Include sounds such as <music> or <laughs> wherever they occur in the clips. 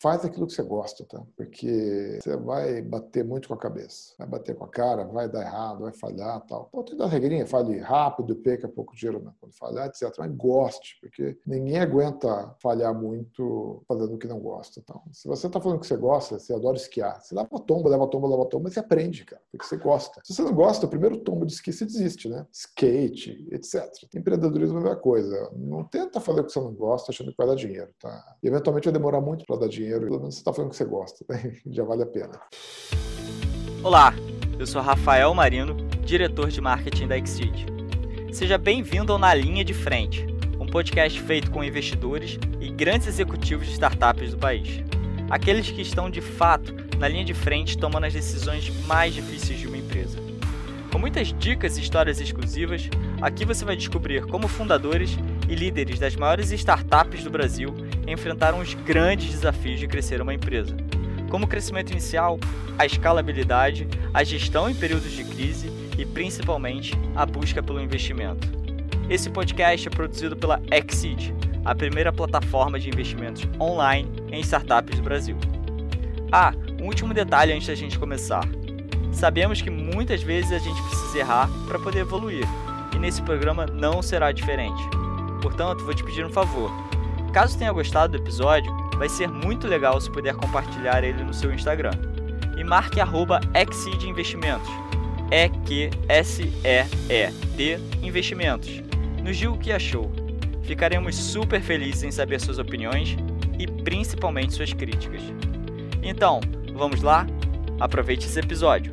faz aquilo que você gosta, tá? Porque você vai bater muito com a cabeça, vai bater com a cara, vai dar errado, vai falhar tal. Então, tem da regrinha, fale rápido, perca pouco dinheiro né? quando falhar, etc. Mas goste, porque ninguém aguenta falhar muito fazendo o que não gosta. Então, se você está falando que você gosta, você adora esquiar, você leva tomba, leva tomba, leva tomba, mas você aprende, cara, porque você gosta. Se você não gosta, o primeiro tombo de esqui você desiste, né? Skate, etc. Empreendedorismo é a mesma coisa. Não tenta fazer o que você não gosta achando que vai dar dinheiro, tá? E eventualmente vai demorar muito para dar dinheiro dinheiro, pelo menos você está falando que você gosta, né? <laughs> já vale a pena. Olá, eu sou Rafael Marino, diretor de marketing da Exceed. Seja bem-vindo ao Na Linha de Frente, um podcast feito com investidores e grandes executivos de startups do país. Aqueles que estão de fato na linha de frente tomando as decisões mais difíceis de uma empresa. Com muitas dicas e histórias exclusivas, aqui você vai descobrir como fundadores e líderes das maiores startups do Brasil enfrentaram os grandes desafios de crescer uma empresa, como o crescimento inicial, a escalabilidade, a gestão em períodos de crise e principalmente a busca pelo investimento. Esse podcast é produzido pela Exceed, a primeira plataforma de investimentos online em startups do Brasil. Ah, um último detalhe antes da gente começar. Sabemos que muitas vezes a gente precisa errar para poder evoluir, e nesse programa não será diferente. Portanto, vou te pedir um favor Caso tenha gostado do episódio, vai ser muito legal se puder compartilhar ele no seu Instagram. E marque arroba Investimentos. E-Q-S-E-E-D Investimentos. Nos diga o que achou. Ficaremos super felizes em saber suas opiniões e principalmente suas críticas. Então, vamos lá? Aproveite esse episódio.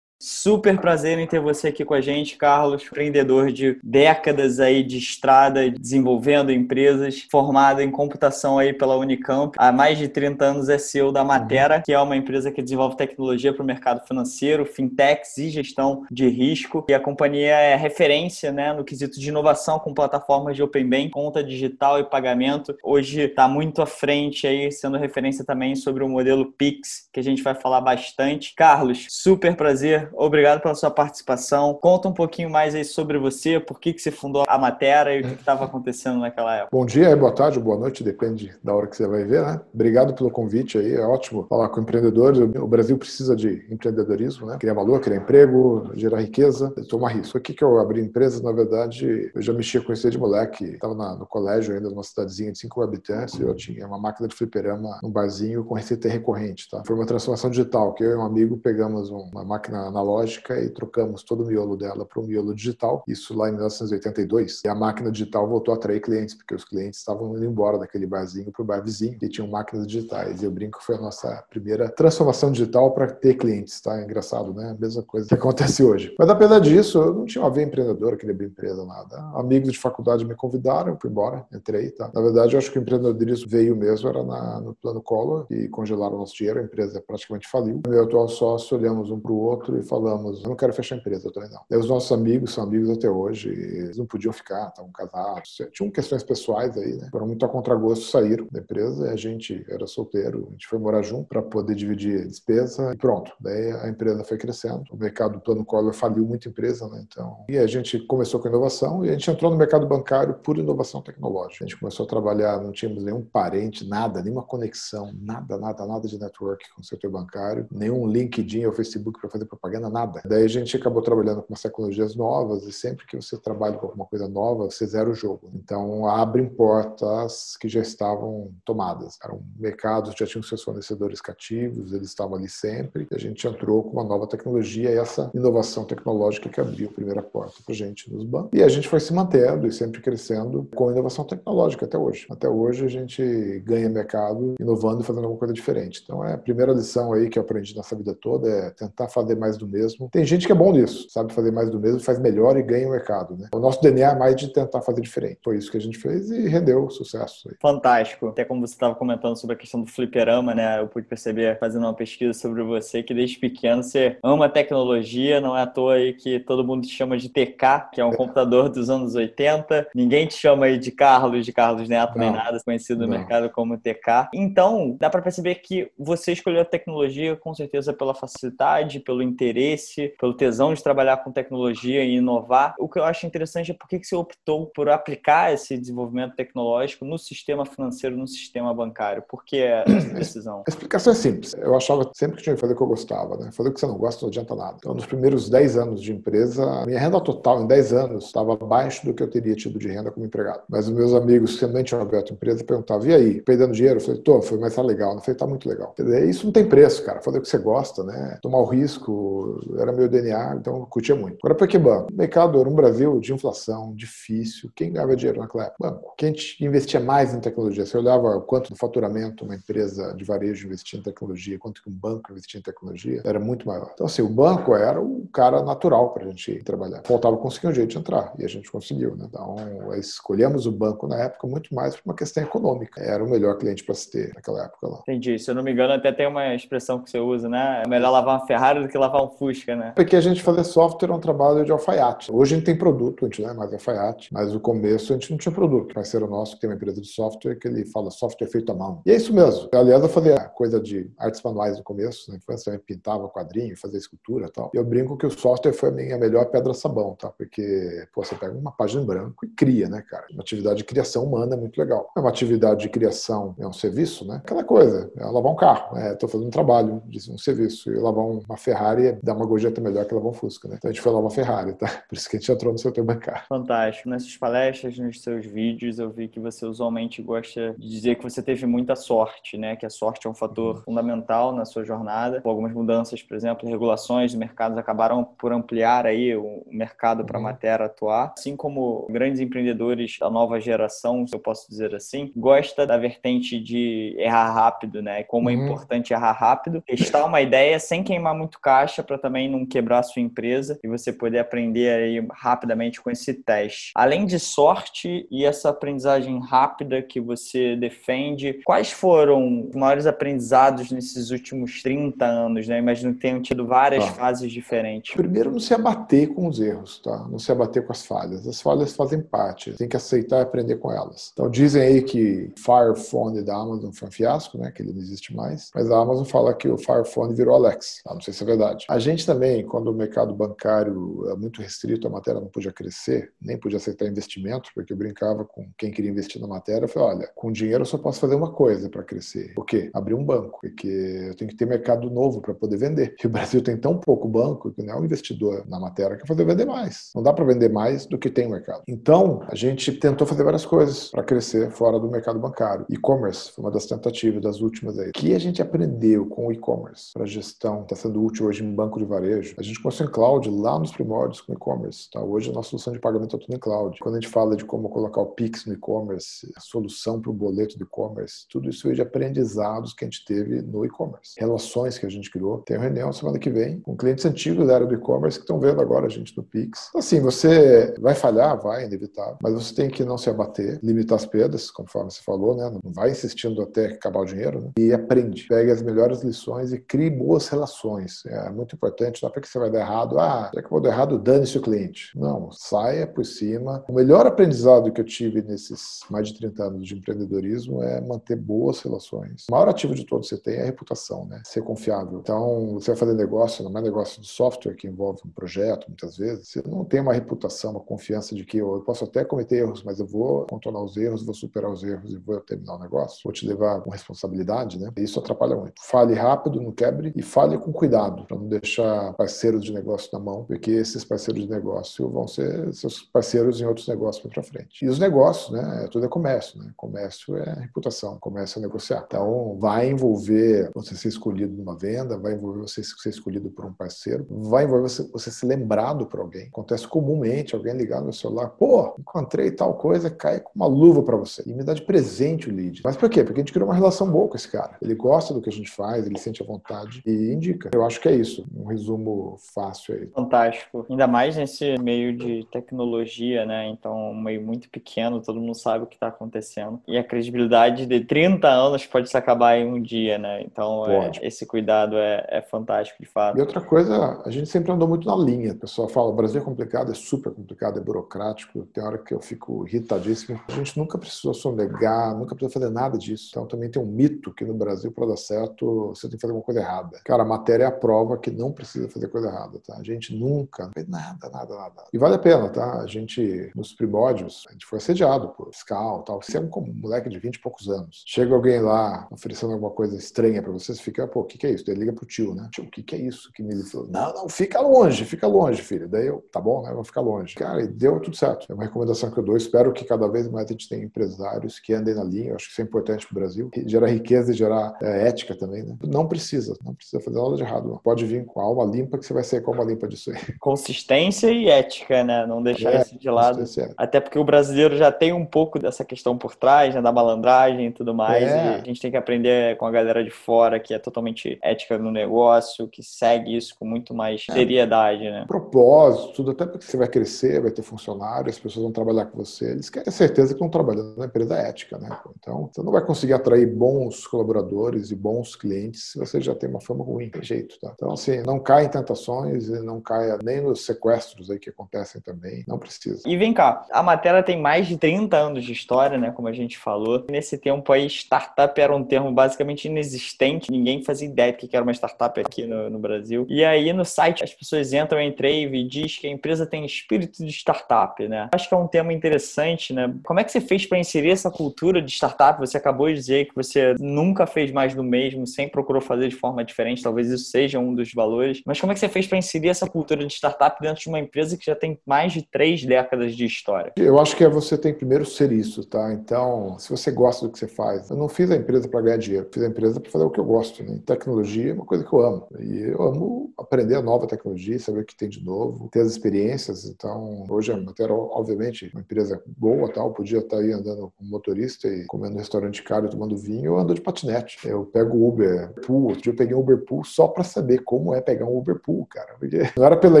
Super prazer em ter você aqui com a gente, Carlos, empreendedor de décadas aí de estrada, desenvolvendo empresas, formado em computação aí pela Unicamp. Há mais de 30 anos é CEO da Matera, que é uma empresa que desenvolve tecnologia para o mercado financeiro, fintechs e gestão de risco. E a companhia é referência né, no quesito de inovação com plataformas de Open Bank, conta digital e pagamento. Hoje está muito à frente aí, sendo referência também sobre o modelo Pix, que a gente vai falar bastante. Carlos, super prazer obrigado pela sua participação. Conta um pouquinho mais aí sobre você, por que, que você fundou a matéria e o que estava acontecendo naquela época. Bom dia, boa tarde, boa noite, depende da hora que você vai ver, né? Obrigado pelo convite aí, é ótimo falar com empreendedores. O Brasil precisa de empreendedorismo, né? Criar valor, criar emprego, gerar riqueza, tomar risco. Aqui que eu abri empresa, na verdade, eu já mexia com isso de moleque, estava no colégio ainda, numa cidadezinha de 5 habitantes, eu tinha uma máquina de fliperama num barzinho com receita recorrente, tá? Foi uma transformação digital, que eu e um amigo pegamos uma máquina na analógica e trocamos todo o miolo dela para o miolo digital, isso lá em 1982. E a máquina digital voltou a atrair clientes, porque os clientes estavam indo embora daquele barzinho para o bar vizinho e tinham máquinas digitais. E eu brinco que foi a nossa primeira transformação digital para ter clientes, tá? É engraçado, né? A mesma coisa que acontece hoje. Mas apesar disso, eu não tinha uma veia empreendedora, queria abrir empresa, nada. Amigos de faculdade me convidaram, eu fui embora, entrei, tá? Na verdade, eu acho que o empreendedorismo veio mesmo, era na, no plano Collor, e congelaram nosso dinheiro, a empresa praticamente faliu. Meu atual sócio, olhamos um para o outro e falamos eu não quero fechar a empresa, eu também não. E os nossos amigos são amigos até hoje, eles não podiam ficar, estavam casados, tinham questões pessoais aí, né? Foram muito a contragosto, saíram da empresa e a gente era solteiro, a gente foi morar junto para poder dividir despesa e pronto. Daí a empresa foi crescendo, o mercado do plano Collor faliu muita empresa, né? Então, e a gente começou com inovação e a gente entrou no mercado bancário por inovação tecnológica. A gente começou a trabalhar, não tínhamos nenhum parente, nada, nenhuma conexão, nada, nada, nada de network com o setor bancário, nenhum LinkedIn ou Facebook para fazer propaganda, nada. Daí a gente acabou trabalhando com umas tecnologias novas e sempre que você trabalha com alguma coisa nova, você zera o jogo. Então abrem portas que já estavam tomadas. Eram mercados, já tinham seus fornecedores cativos, eles estavam ali sempre. E a gente entrou com uma nova tecnologia e essa inovação tecnológica que abriu a primeira porta para gente nos bancos. E a gente foi se mantendo e sempre crescendo com inovação tecnológica até hoje. Até hoje a gente ganha mercado inovando e fazendo alguma coisa diferente. Então é a primeira lição aí que eu aprendi nessa vida toda é tentar fazer mais do mesmo. Tem gente que é bom nisso, sabe fazer mais do mesmo, faz melhor e ganha o mercado. Né? O nosso DNA é mais de tentar fazer diferente. Foi isso que a gente fez e rendeu sucesso. Aí. Fantástico. Até como você estava comentando sobre a questão do fliperama, né? Eu pude perceber fazendo uma pesquisa sobre você que desde pequeno você ama tecnologia, não é à toa aí que todo mundo te chama de TK, que é um é. computador dos anos 80. Ninguém te chama aí de Carlos, de Carlos Neto, não. nem nada, conhecido no não. mercado como TK. Então, dá para perceber que você escolheu a tecnologia com certeza pela facilidade, pelo interesse interesse, pelo tesão de trabalhar com tecnologia e inovar. O que eu acho interessante é por que você optou por aplicar esse desenvolvimento tecnológico no sistema financeiro, no sistema bancário. Por que essa <clears throat> decisão? A explicação é simples. Eu achava sempre que tinha que fazer o que eu gostava. Né? Fazer o que você não gosta não adianta nada. Então, nos primeiros 10 anos de empresa, minha renda total em 10 anos estava abaixo do que eu teria tido de renda como empregado. Mas os meus amigos que também tinham aberto empresa perguntavam, e aí, perdendo dinheiro? Eu falei, tô, foi, mas tá legal. Eu falei, tá muito legal. Dizer, isso não tem preço, cara. Fazer o que você gosta, né? Tomar o risco, era meu DNA, então curtia muito. Agora, para que banco? Mercado era um Brasil de inflação, difícil. Quem ganhava dinheiro naquela época? Banco. Quem investia mais em tecnologia? Você olhava quanto do faturamento uma empresa de varejo investia em tecnologia, quanto que um banco investia em tecnologia, era muito maior. Então, assim, o banco era o cara natural para a gente trabalhar. Faltava conseguir um jeito de entrar, e a gente conseguiu, né? Então, escolhemos o banco na época muito mais por uma questão econômica. Era o melhor cliente para se ter naquela época lá. Entendi. Se eu não me engano, até tem uma expressão que você usa, né? É melhor lavar uma Ferrari do que lavar um Fusca, né? Porque a gente fazer software é um trabalho de alfaiate. Hoje a gente tem produto, a gente não é mais alfaiate, mas no começo a gente não tinha produto. O nosso que tem uma empresa de software que ele fala software feito à mão. E é isso mesmo. Aliás, eu fazia coisa de artes manuais no começo, na infância também pintava quadrinho, fazia escultura e tal. E eu brinco que o software foi a minha melhor pedra-sabão, tá? Porque, pô, você pega uma página em branco e cria, né, cara? Uma atividade de criação humana é muito legal. É uma atividade de criação, é um serviço, né? Aquela coisa, é lavar um carro, é, tô fazendo um trabalho, um serviço. E lavar uma Ferrari é dar uma gorjeta melhor que lavar um Fusca, né? Então a gente foi lavar uma Ferrari, tá? Por isso que a gente entrou no setor bancário. Fantástico. Nessas palestras, nos seus vídeos, eu vi que você usualmente gosta de dizer que você teve muita sorte, né? Que a sorte é um fator uhum. fundamental na sua jornada. Algumas mudanças, por exemplo, regulações de mercados acabaram por ampliar aí o mercado para a uhum. matéria atuar. Assim como grandes empreendedores da nova geração, se eu posso dizer assim, gosta da vertente de errar rápido, né? Como é uhum. é importante errar rápido, testar uma ideia sem queimar muito caixa para também não quebrar a sua empresa e você poder aprender aí rapidamente com esse teste. Além de sorte e essa aprendizagem rápida que você defende, quais foram os maiores aprendizados nesses últimos 30 anos, né? Imagino que tenham tido várias tá. fases diferentes. Primeiro, não se abater com os erros, tá? Não se abater com as falhas. As falhas fazem parte, tem que aceitar e aprender com elas. Então, dizem aí que Fire Phone da Amazon foi um fiasco, né? Que ele não existe mais. Mas a Amazon fala que o Fire Phone virou Alex. Ah, não sei se é verdade. A gente também, quando o mercado bancário é muito restrito, a matéria não podia crescer, nem podia aceitar investimento, porque eu brincava com quem queria investir na matéria. Eu falei, olha, com dinheiro eu só posso fazer uma coisa para crescer. O quê? Abrir um banco. Porque eu tenho que ter mercado novo para poder vender. E o Brasil tem tão pouco banco que não é um investidor na matéria que fazer vender mais. Não dá para vender mais do que tem o mercado. Então, a gente tentou fazer várias coisas para crescer fora do mercado bancário. E-commerce foi uma das tentativas das últimas aí. O que a gente aprendeu com o e-commerce para gestão está sendo útil hoje em banco de varejo? A gente começou em cloud lá nos primórdios com e-commerce. Tá? Hoje a nossa solução de pagamento é tudo em cloud. Quando a gente fala de como colocar o Pix no e-commerce, a solução para o boleto do e-commerce, tudo isso veio de aprendizados que a gente teve no e-commerce. Relações que a gente criou. Tem uma reunião semana que vem com clientes antigos da área do e-commerce que estão vendo agora a gente no Pix. Assim, você vai falhar, vai, inevitável, mas você tem que não se abater, limitar as perdas, conforme você falou, né? Não vai insistindo até acabar o dinheiro, né? E aprende. Pegue as melhores lições e crie boas relações. É muito importante, não é porque você vai dar errado, ah, já que eu vou dar errado, dane-se o cliente. Não, saia por cima. O melhor aprendizado que eu tive nesses mais de 30 anos de empreendedorismo é manter boas relações. O maior ativo de todos que você tem é a reputação, né? Ser confiável. Então, você vai fazer negócio, não é negócio de software que envolve um projeto, muitas vezes, você não tem uma reputação, uma confiança de que eu posso até cometer erros, mas eu vou contornar os erros, vou superar os erros e vou terminar o negócio, vou te levar com responsabilidade, né? Isso atrapalha muito. Fale rápido, não quebre e fale com cuidado, para não deixar parceiros de negócio na mão, porque esses parceiros de negócio vão ser seus parceiros em outros negócios para frente. E os negócios, né? Tudo é comércio, né? Comércio é reputação, comércio é negociar. Então, vai envolver você ser escolhido numa venda, vai envolver você ser escolhido por um parceiro, vai envolver você, você ser lembrado por alguém. Acontece comumente alguém ligar no celular, pô, encontrei tal coisa, cai com uma luva para você e me dá de presente o lead. Mas por quê? Porque a gente criou uma relação boa com esse cara. Ele gosta do que a gente faz, ele sente a vontade e indica. Eu acho que é isso. Um resumo fácil aí. Fantástico. Ainda mais nesse meio de tecnologia, né? Então, um meio muito pequeno, todo mundo sabe o que está acontecendo. E a credibilidade de 30 anos pode se acabar em um dia, né? Então, é, esse cuidado é, é fantástico, de fato. E outra coisa, a gente sempre andou muito na linha. O pessoal fala, o Brasil é complicado, é super complicado, é burocrático. Tem hora que eu fico irritadíssimo. A gente nunca precisou sonegar, nunca precisou fazer nada disso. Então também tem um mito que no Brasil, para dar certo, você tem que fazer alguma coisa errada. Cara, a matéria é a prova que não precisa fazer coisa errada, tá? A gente nunca fez nada, nada, nada. E vale a pena, tá? A gente, nos primórdios, a gente foi assediado por fiscal tal. Você é um moleque de 20 e poucos anos. Chega alguém lá oferecendo alguma coisa estranha para você, você fica, pô, o que, que é isso? Daí liga pro tio, né? Tio, o que, que é isso? Que me falou, não, não, fica longe, fica longe, filho. Daí eu, tá bom, né? Vou ficar longe. Cara, e deu tudo certo. É uma recomendação que eu dou. Espero que cada vez mais a gente tenha empresários que andem na linha. Eu acho que isso é importante pro Brasil. Gerar riqueza e gerar é, ética também, né? Não precisa, não precisa fazer nada de errado. Pode vir com a alma limpa que você vai ser com a alma limpa disso aí. <laughs> Consistência e ética, né? Não deixar é, isso de lado. Até porque o brasileiro já tem um pouco dessa questão por trás, né? Da malandragem e tudo mais. É. E a gente tem que aprender com a galera de fora que é totalmente ética no negócio, que segue isso com muito mais é. seriedade, né? Propósito, tudo, até porque você vai crescer, vai ter funcionário, as pessoas vão trabalhar com você. Eles querem certeza que estão trabalhando na empresa ética, né? Então, você não vai conseguir atrair bons colaboradores e bons clientes se você já tem uma fama ruim, tem jeito, tá? Então, assim, não caia em tentações e não caia nem nos sequestros aí que acontecem também, não precisa. E vem cá, a matéria tem mais de 30 anos de história, né? Como a gente falou. Nesse tempo aí, startup era um termo basicamente inexistente, ninguém fazia ideia do que era uma startup aqui no, no Brasil. E aí, no site, as pessoas entram em Trave e diz que a empresa tem espírito de startup, né? Acho que é um tema interessante, né? Como é que você fez para inserir essa cultura de startup? Você acabou de dizer que você nunca fez mais do mesmo, sempre procurou fazer de forma diferente, talvez isso seja um dos valores. Mas como é que você fez para inserir essa cultura de startup dentro de uma empresa que já tem mais de três décadas de história? Eu acho que é você tem primeiro ser isso, tá? Então, se você gosta do que você faz, eu não fiz a empresa para ganhar dinheiro, fiz a empresa para fazer o que eu gosto. Né? Tecnologia é uma coisa que eu amo. E eu amo aprender a nova tecnologia, saber o que tem de novo, ter as experiências. Então, hoje a Matéria, obviamente, uma empresa boa, tal, podia estar aí andando com motorista e comendo no restaurante caro tomando vinho, eu ando de patinete. Eu pego Uber Pool, outro dia eu peguei um Uber Pool só para saber como é pegar um Uber Pool, cara. Porque <laughs> não era pela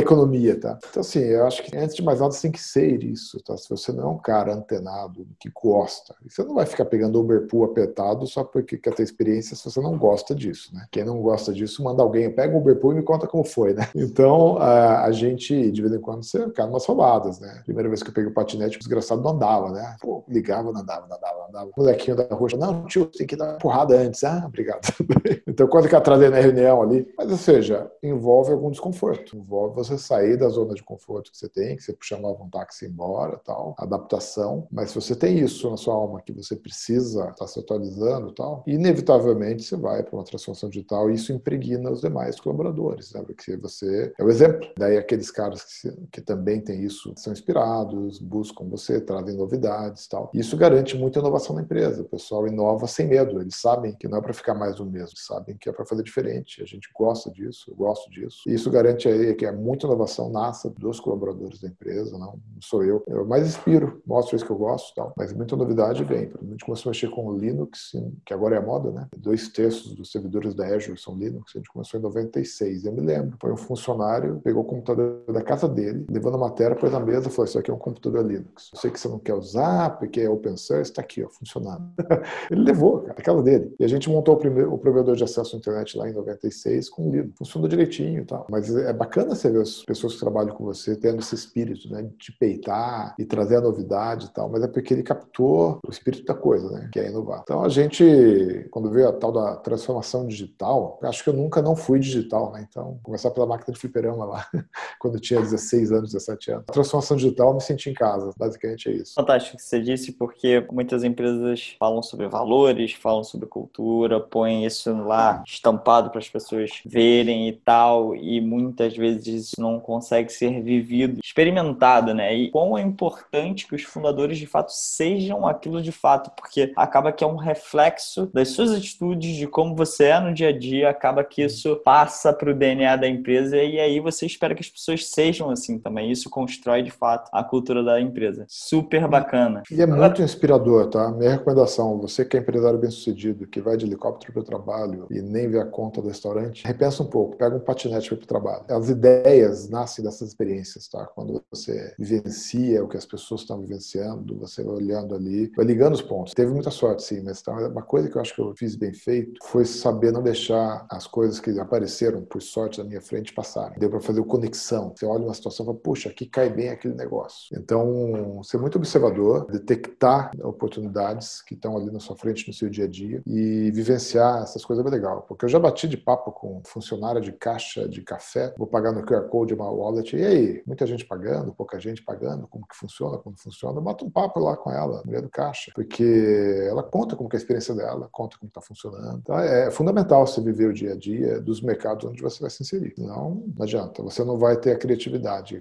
economia, tá? Então, assim, eu acho que antes de mais nada você tem que ser isso, tá? Se você não é um cara antenado, que gosta, você não vai ficar pegando Uber Pool apertado só porque quer ter experiência se você não gosta disso, né? Quem não gosta disso, manda alguém, pega o Uber Pool e me conta como foi, né? <laughs> Então, a, a gente, de vez em quando, você cai umas roubadas, né? Primeira vez que eu peguei o patinete, o desgraçado não andava, né? Pô, ligava, não andava, não andava, não andava. O molequinho da rua, não, tio, tem que dar uma porrada antes. Ah, obrigado. <laughs> então, quando que atrasei na reunião ali? Mas, ou seja, envolve algum desconforto. Envolve você sair da zona de conforto que você tem, que você chamava um táxi embora, tal, adaptação. Mas se você tem isso na sua alma, que você precisa estar tá se atualizando, tal, inevitavelmente você vai para uma transformação digital e isso impregna os demais colaboradores, né? Porque você é o exemplo. Daí aqueles caras que, que também têm isso são inspirados, buscam você, trazem novidades, tal. Isso garante muita inovação na empresa. O pessoal inova sem medo. Eles sabem que não é para ficar mais do mesmo, sabem que é para fazer diferente. A gente gosta disso, gosto disso. E isso garante aí que é muita inovação nasça dos colaboradores da empresa, não sou eu. Eu mais inspiro, mostro isso que eu gosto, tal. Mas muita novidade vem. A gente começou a mexer com o Linux, que agora é a moda, né? Dois terços dos servidores da Azure são Linux. A gente começou em 96. Eu me lembro. Foi um funcionário, pegou o computador da casa dele, levou na matéria, pôs na mesa e falou: Isso aqui é um computador Linux. Eu sei que você não quer usar, porque é open source, está aqui, ó, funcionando. <laughs> ele levou, aquela dele. E a gente montou o, primeiro, o provedor de acesso à internet lá em 96 com Linux. Funcionou direitinho e tal. Mas é bacana você ver as pessoas que trabalham com você tendo esse espírito, né? De peitar e trazer a novidade e tal. Mas é porque ele captou o espírito da coisa, né? Que é inovar. Então a gente, quando vê a tal da transformação digital, acho que eu nunca não fui digital, né? Então, começar pela máquina de fliperama lá, <laughs> quando eu tinha 16 anos, 17 anos. A transformação digital, eu me senti em casa. Basicamente é isso. Fantástico que você disse, porque muitas empresas falam sobre valores, falam sobre cultura, põem isso lá estampado para as pessoas verem e tal, e muitas vezes isso não consegue ser vivido, experimentado, né? E quão é importante que os fundadores de fato sejam aquilo de fato, porque acaba que é um reflexo das suas atitudes, de como você é no dia a dia, acaba que isso passa para o DNA da empresa e aí você espera que as pessoas sejam assim também. Isso constrói de fato a cultura da empresa. Super bacana. E é muito inspirador, tá? Minha recomendação, você que é empresário bem-sucedido, que vai de helicóptero para o trabalho e nem vê a conta do restaurante, repensa um pouco, pega um patinete para o trabalho. As ideias nascem dessas experiências, tá? Quando você vivencia o que as pessoas estão vivenciando, você vai olhando ali, vai ligando os pontos. Teve muita sorte, sim, mas tá, uma coisa que eu acho que eu fiz bem feito foi saber não deixar as coisas que apareceram por sorte na minha frente passarem. Deu para fazer conexão. Você olha uma situação e fala, puxa, aqui cai bem aquele negócio. Então, ser muito observador, detectar oportunidades que estão ali na sua frente no seu dia a dia e vivenciar essas coisas é legal. Porque eu já bati de papo com funcionária de de caixa de café, vou pagar no QR Code uma wallet. E aí, muita gente pagando, pouca gente pagando, como que funciona, como funciona. Bota um papo lá com ela, no meio do caixa, porque ela conta como que é a experiência dela, conta como está funcionando. Então, é fundamental você viver o dia a dia dos mercados onde você vai se inserir. Não, não adianta, você não vai ter a criatividade.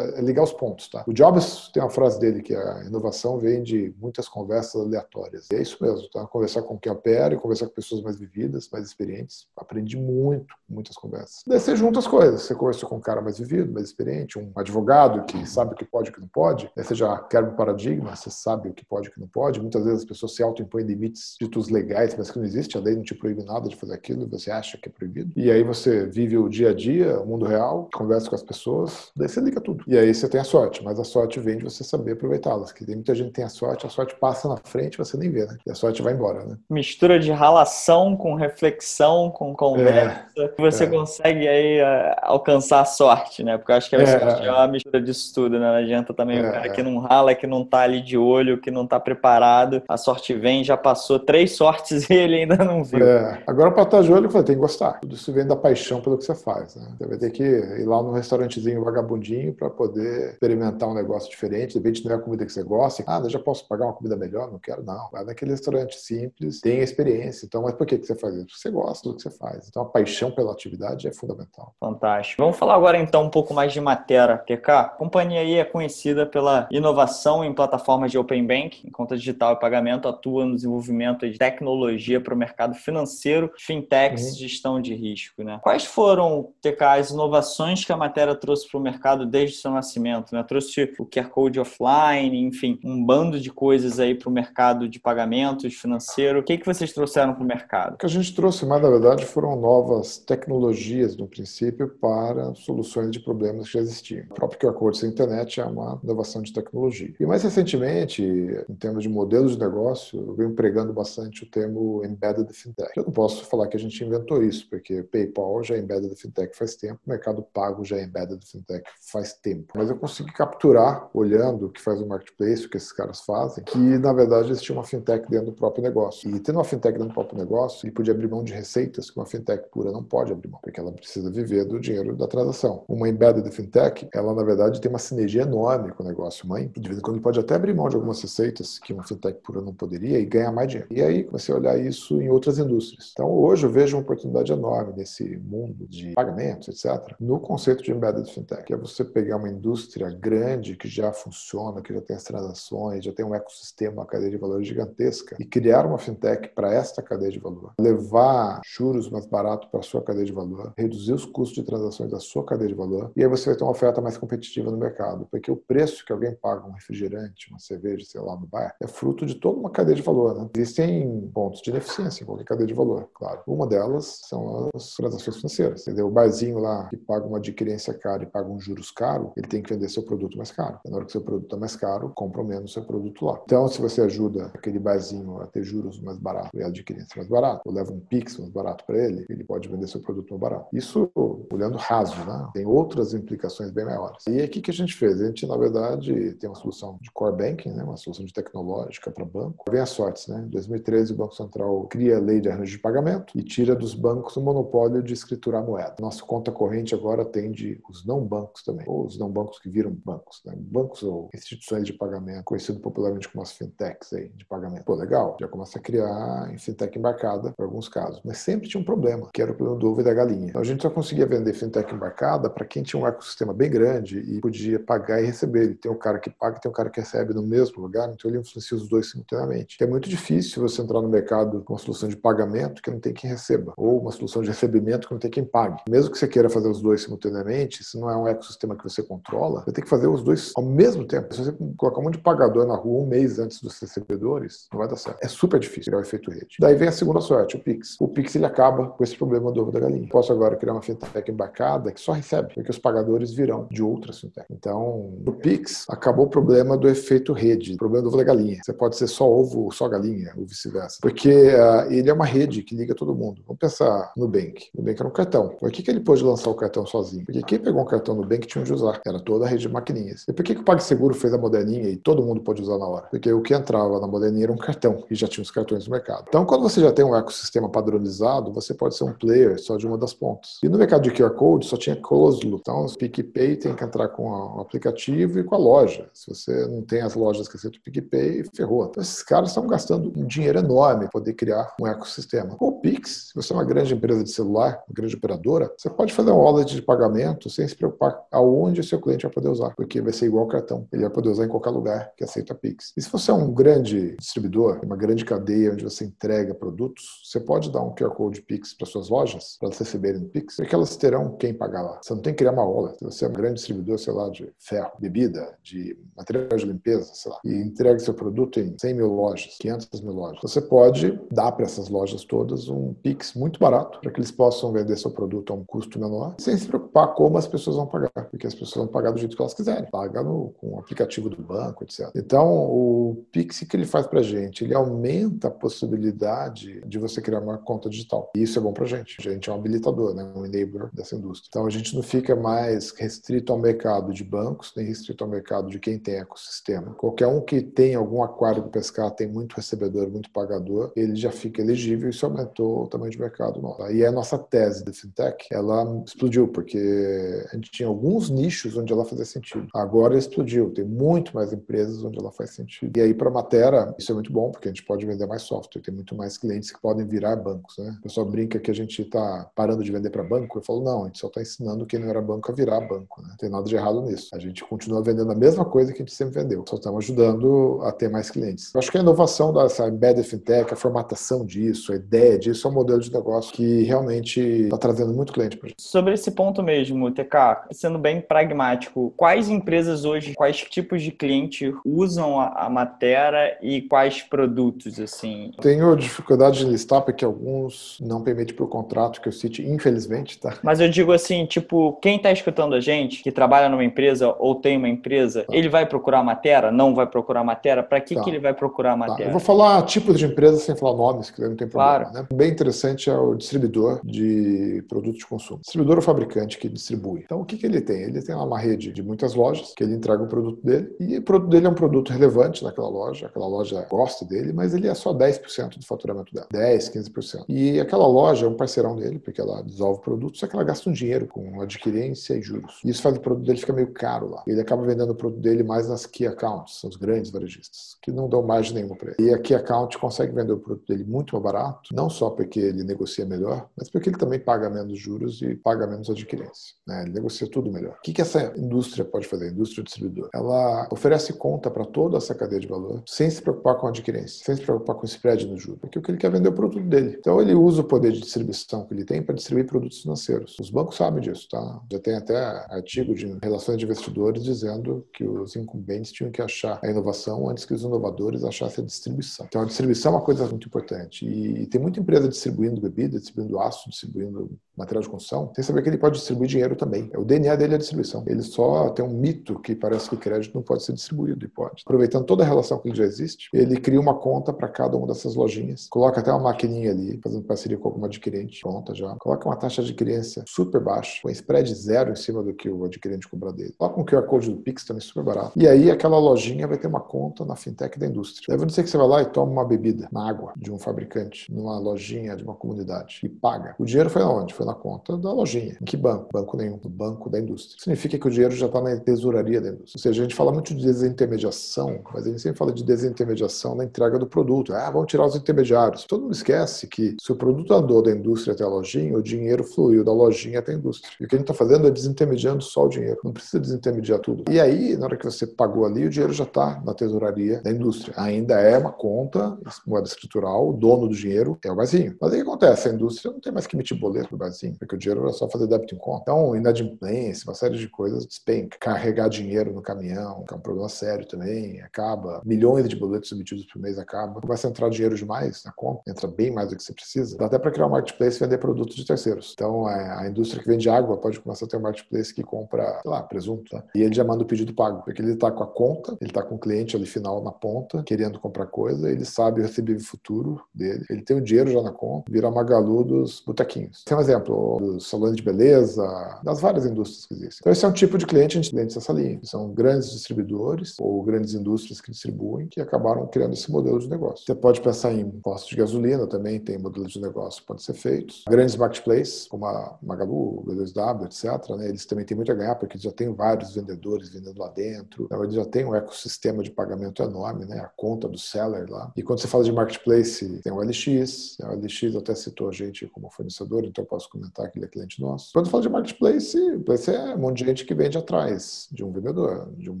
É ligar os pontos, tá? O Jobs tem uma frase dele que a inovação vem de muitas conversas aleatórias. E é isso mesmo, tá? Conversar com quem opera, conversar com pessoas mais vividas, mais experientes. Aprendi muito, muitas conversas. Daí você junta as coisas. Você conversou com um cara mais vivido, mais experiente, um advogado que sabe o que pode e o que não pode. Daí você já quebra o paradigma, você sabe o que pode e o que não pode. Muitas vezes as pessoas se autoimpõem limites ditos legais, mas que não existe. A lei não te proíbe nada de fazer aquilo, você acha que é proibido. E aí você vive o dia a dia, o mundo real, conversa com as pessoas, daí você liga tudo. E aí você tem a sorte, mas a sorte vem de você saber aproveitá-las. Que tem muita gente que tem a sorte, a sorte passa na frente você nem vê, né? E a sorte vai embora, né? Mistura de ralação com reflexão, com conversa, é, você é. consegue aí uh, alcançar a sorte, né? Porque eu acho que a é, sorte é uma mistura disso tudo, né? Não adianta também o é. cara que não rala, que não tá ali de olho, que não tá preparado, a sorte vem, já passou três sortes <laughs> e ele ainda não viu. É. Agora, para estar de olho, você tem que gostar. Tudo isso vem da paixão pelo que você faz, né? Você vai ter que ir lá no restaurantezinho vagabundinho para poder experimentar um negócio diferente. De repente não é a comida que você gosta. Ah, eu já posso pagar uma comida melhor? Não quero, não. Vai naquele restaurante simples, tem a experiência. Então, mas por que você faz isso? Porque você gosta do que você faz. Então, a paixão pela atividade é fundamental. Fantástico. Vamos falar agora então um pouco mais de Matera, TK. A companhia aí é conhecida pela inovação em plataformas de Open Bank, em conta digital e pagamento, atua no desenvolvimento de tecnologia para o mercado financeiro, fintechs, uhum. gestão de risco. Né? Quais foram, TK, as inovações que a Matera trouxe para o mercado desde o seu nascimento? Né? Trouxe o QR Code offline, enfim, um bando de coisas aí para o mercado de pagamentos financeiro. O que, que vocês trouxeram para o mercado? O que a gente trouxe mais, na verdade, foram novas tecnologias, no princípio, para soluções de problemas que já existiam. O próprio QR Code sem internet é uma inovação de tecnologia. E mais recentemente, em termos de modelos de negócio, eu venho pregando bastante o termo embedded fintech. Eu não posso falar que a gente inventou isso, porque PayPal já é embedded fintech faz tempo, o Mercado Pago já é embedded fintech faz tempo. Mas eu consegui capturar, olhando o que faz o marketplace, o que esses caras fazem, que na verdade existia uma fintech dentro do próprio negócio. E tendo uma fintech dentro do próprio negócio, ele podia abrir mão de receitas que uma fintech pura não pode abrir mão, porque ela precisa viver do dinheiro da transação. Uma embedded fintech, ela na verdade tem uma sinergia enorme com o negócio mãe. De vez em quando pode até abrir mão de algumas receitas que uma fintech pura não poderia e ganhar mais dinheiro. E aí comecei a olhar isso em outras indústrias. Então hoje eu vejo uma oportunidade enorme nesse mundo de pagamentos, etc., no conceito de embedded fintech, que é você pegar uma indústria grande que já funciona, que já tem as transações, já tem um ecossistema, uma cadeia de valor gigantesca e criar uma fintech para esta cadeia de valor. Levar juros mais barato para a sua cadeia de valor, reduzir os custos de transações da sua cadeia de valor e aí você vai ter uma oferta mais competitiva no mercado, porque o preço que alguém paga um refrigerante, uma cerveja, sei lá, no bar, é fruto de toda uma cadeia de valor. Né? Existem pontos de ineficiência em qualquer cadeia de valor, claro. Uma delas são as transações financeiras. Entendeu? O barzinho lá que paga uma adquirência cara e paga um juros caro, ele tem que vender seu produto mais caro. Na hora que seu produto é mais caro, compra menos seu produto lá. Então, se você ajuda aquele barzinho a ter juros mais baratos e adquirência mais barato, ou leva um Pix mais barato para ele, ele pode vender seu produto mais barato. Isso olhando raso, né? Tem outras implicações bem maiores. E aí, o que, a gente fez? A gente, na verdade, tem uma solução de core banking, né? uma solução de tecnológica para banco. Vem as sortes, né? Em 2013, o Banco Central cria a lei de arranjo de pagamento e tira dos bancos o monopólio de escriturar moeda. Nossa conta corrente agora atende os não bancos também, ou os não bancos que viram bancos, né? bancos ou instituições de pagamento, conhecido popularmente como as fintechs aí, de pagamento. Pô, legal, já começa a criar em fintech embarcada para alguns casos, mas sempre tinha um problema, que era o problema do ovo e da galinha. Então, a gente só conseguia vender fintech embarcada para quem tinha um ecossistema bem grande e podia pagar e receber. Tem um cara que paga, tem um cara que recebe no mesmo lugar, então ele influencia os dois simultaneamente. É muito difícil você entrar no mercado com uma solução de pagamento que não tem quem receba, ou uma solução de recebimento que não tem quem pague. Mesmo que você queira fazer os dois simultaneamente, se não é um ecossistema que você controla, você tem que fazer os dois ao mesmo tempo. Se você colocar um monte de pagador na rua um mês antes dos recebedores, não vai dar certo. É super difícil criar o efeito rede. Daí vem a segunda sorte, o Pix. O Pix ele acaba com esse problema do ovo da galinha. Posso agora criar uma fintech embarcada que só recebe, porque os pagadores virão de outras fintech. Então, no Pix, acabou o problema do efeito rede, o problema do ovo da galinha. Você pode ser só ovo, só galinha, ou vice-versa. Porque uh, ele é uma rede que liga todo mundo. Vamos pensar no Nubank. Nubank era um cartão. Por que, que ele pôde lançar o cartão sozinho? Porque quem pegou um cartão no Nubank tinha onde usar. Era toda a rede de maquininhas. E por que, que o PagSeguro fez a moderninha e todo mundo pode usar na hora? Porque o que entrava na moderninha era um cartão e já tinha os cartões no mercado. Então, quando você já tem um ecossistema padronizado, você pode ser um player só de uma das pontas. E no mercado de QR Code só tinha closed loop. Então, o PicPay tem que entrar com o aplicativo e com a loja. Se você não tem as lojas que aceitam o PicPay, ferrou. Então, esses caras estão gastando um dinheiro enorme para poder criar um ecossistema. Com o Pix, se você é uma grande empresa de celular, uma grande operadora, você pode fazer um wallet de pagamento sem se preocupar aonde o seu cliente vai poder usar, porque vai ser igual cartão. Ele vai poder usar em qualquer lugar que aceita Pix. E se você é um grande distribuidor, uma grande cadeia onde você entrega produtos, você pode dar um QR Code Pix para suas lojas, para elas receberem Pix, porque elas terão quem pagar lá. Você não tem que criar uma wallet. Se você é um grande distribuidor, sei lá, de ferro, bebida, de material de limpeza, sei lá, e entrega seu produto em 100 mil lojas, 500 mil lojas, você pode dar para essas lojas todas um Pix muito barato para que eles possam vender seu produto a um custo menor, sem se preocupar como as pessoas vão pagar, porque as pessoas vão pagar do jeito que elas quiserem, paga no, com o aplicativo do banco, etc. Então, o Pix que ele faz para gente, ele aumenta a possibilidade de você criar uma conta digital. E isso é bom para gente. A gente é um habilitador, né? um enabler dessa indústria. Então, a gente não fica mais restrito ao mercado de bancos, nem restrito ao mercado de quem tem ecossistema. Qualquer um que tem algum aquário para pescar, tem muito recebedor, muito pagador, ele já fica elegível e isso aumentou o tamanho de mercado nosso. E a nossa tese de fintech, ela explodiu, porque a gente tinha alguns nichos onde ela fazia sentido. Agora explodiu, tem muito mais empresas onde ela faz sentido. E aí, para a Matera, isso é muito bom, porque a gente pode vender mais software, tem muito mais clientes que podem virar bancos. Né? O pessoal brinca que a gente está parando de vender para banco. Eu falo, não, a gente só está ensinando quem não era banco a virar banco. Né? Não tem nada de errado nisso. A gente continua vendendo a mesma coisa que a gente sempre vendeu, só estamos ajudando a ter mais clientes. Eu acho que a inovação dessa embedded fintech, a formatação disso, a ideia disso, é um modelo de negócio que realmente está trazendo muito cliente para gente. Sobre esse ponto mesmo, TK, sendo bem pragmático, quais empresas hoje, quais tipos de cliente usam a, a Matera e quais produtos, assim? Tenho dificuldade de listar porque alguns não permitem por contrato que eu cite, infelizmente, tá? Mas eu digo assim, tipo, quem está escutando a gente, que trabalha numa empresa ou tem uma empresa, tá. ele vai procurar a Matera? Não vai procurar a Matera? Para que, tá. que ele vai procurar a Matera? Tá. Eu vou falar tipos de empresas sem falar nomes, que não tem problema. Claro. Né? Bem interessante é o distribuidor de produtos de consumo. Distribuidor ou fabricante que distribui. Então, o que, que ele tem? Ele tem uma rede de muitas lojas que ele entrega o produto dele e o produto dele é um produto relevante naquela loja, aquela loja gosta dele, mas ele é só 10% do faturamento dela. 10, 15%. E aquela loja é um parceirão dele, porque ela desenvolve produtos, só que ela gasta um dinheiro com adquirência e juros. E isso faz o produto dele ficar meio caro lá. Ele acaba vendendo o produto dele mais nas key accounts, são os grandes varejistas, que não dão margem nenhuma para ele. E a key account consegue vender o produto dele muito mais barato, não só porque ele negocia melhor, mas porque ele também paga menos juros e paga menos adquirência. Né? Ele negocia tudo melhor. O que, que essa indústria pode fazer, a indústria distribuidora? Ela oferece conta para toda essa cadeia de valor, sem se preocupar com adquirência, sem se preocupar com o spread no juro, porque o que ele quer vender é o produto dele. Então ele usa o poder de distribuição que ele tem para distribuir produtos financeiros. Os bancos sabem disso, tá? Já tem até artigo de relações de investidores dizendo que os incumbentes tinham que achar a inovação antes que os inovadores achassem a distribuição. Então a distribuição é uma coisa muito importante e tem muita empresa distribuindo bebida, distribuindo aço, distribuindo material de construção, sem saber que ele pode distribuir dinheiro também. É o DNA dele é a distribuição. Ele só tem um mito que parece que o crédito não pode ser distribuído e pode. Aproveitando toda a relação que já existe, ele cria uma conta para cada uma dessas lojinhas, coloca até uma maquininha ali, fazendo parceria com alguma adquirente, pronta já. Coloca uma taxa de adquirência super baixa, com spread zero em cima do que o adquirente cobra dele. Coloca um QR Code do Pix também super barato. E aí aquela lojinha vai ter uma conta na fintech da indústria. Deve não ser que você vai lá e toma uma bebida na água de um fabricante, numa lojinha de uma comunidade e paga. O dinheiro foi aonde? Foi na conta da lojinha. Em que banco? Banco nenhum. No banco da indústria. Significa que o dinheiro já está na tesouraria da indústria. Ou seja, a gente fala muito de desintermediação, mas a gente sempre fala de desintermediação na entrega do produto. Ah, vamos tirar os intermediários. Todo mundo esquece que se o produto andou da indústria até a lojinha, o dinheiro fluiu da lojinha até a indústria. E o que a gente está fazendo é desintermediando só o dinheiro. Não precisa desintermediar tudo. E aí, na hora que você pagou ali, o dinheiro já está na tesouraria da indústria. Ainda é uma conta, moeda escritural, o dono do dinheiro é o Bazinho. Mas o que acontece? A indústria não tem mais que emitir boleto do Bazinho, porque o dinheiro era só fazer débito em conta. Então, inadimplência, uma série de coisas despenca. Carregar dinheiro no caminhão, que é um problema sério também, acaba. Milhões de boletos emitidos por mês acaba. Começa a entrar dinheiro demais na conta, entra bem mais do que você precisa. Dá até para criar um marketplace e vender produtos de terceiros. Então, é, a indústria que vende água pode começar a ter um marketplace que compra, sei lá, presunto, tá? e ele já manda o pedido pago, porque ele está com a conta, ele está com o cliente ali final na ponta, querendo comprar coisa, ele sabe o recebível futuro dele, ele tem o dinheiro já na conta, vira Magalu dos botequinhos. Tem um exemplo exemplo, dos salões de beleza, das várias indústrias que existem. Então, esse é um tipo de cliente, clientes dessa linha. São grandes distribuidores ou grandes indústrias que distribuem que acabaram criando esse modelo de negócio. Você pode pensar em postos de gasolina também, tem modelos de negócio que podem ser feitos. Grandes marketplaces, como a Magalu, B2W, etc., né, eles também têm muito a ganhar, porque já tem vários vendedores vendendo lá dentro. Então, eles já têm um ecossistema de pagamento enorme, né, a conta do seller lá. E quando você fala de marketplace, tem o LX, o LX até citou a gente como fornecedor, então eu posso comentar que ele é cliente nosso. Quando fala de marketplace, marketplace é um monte de gente que vende atrás de um vendedor, de um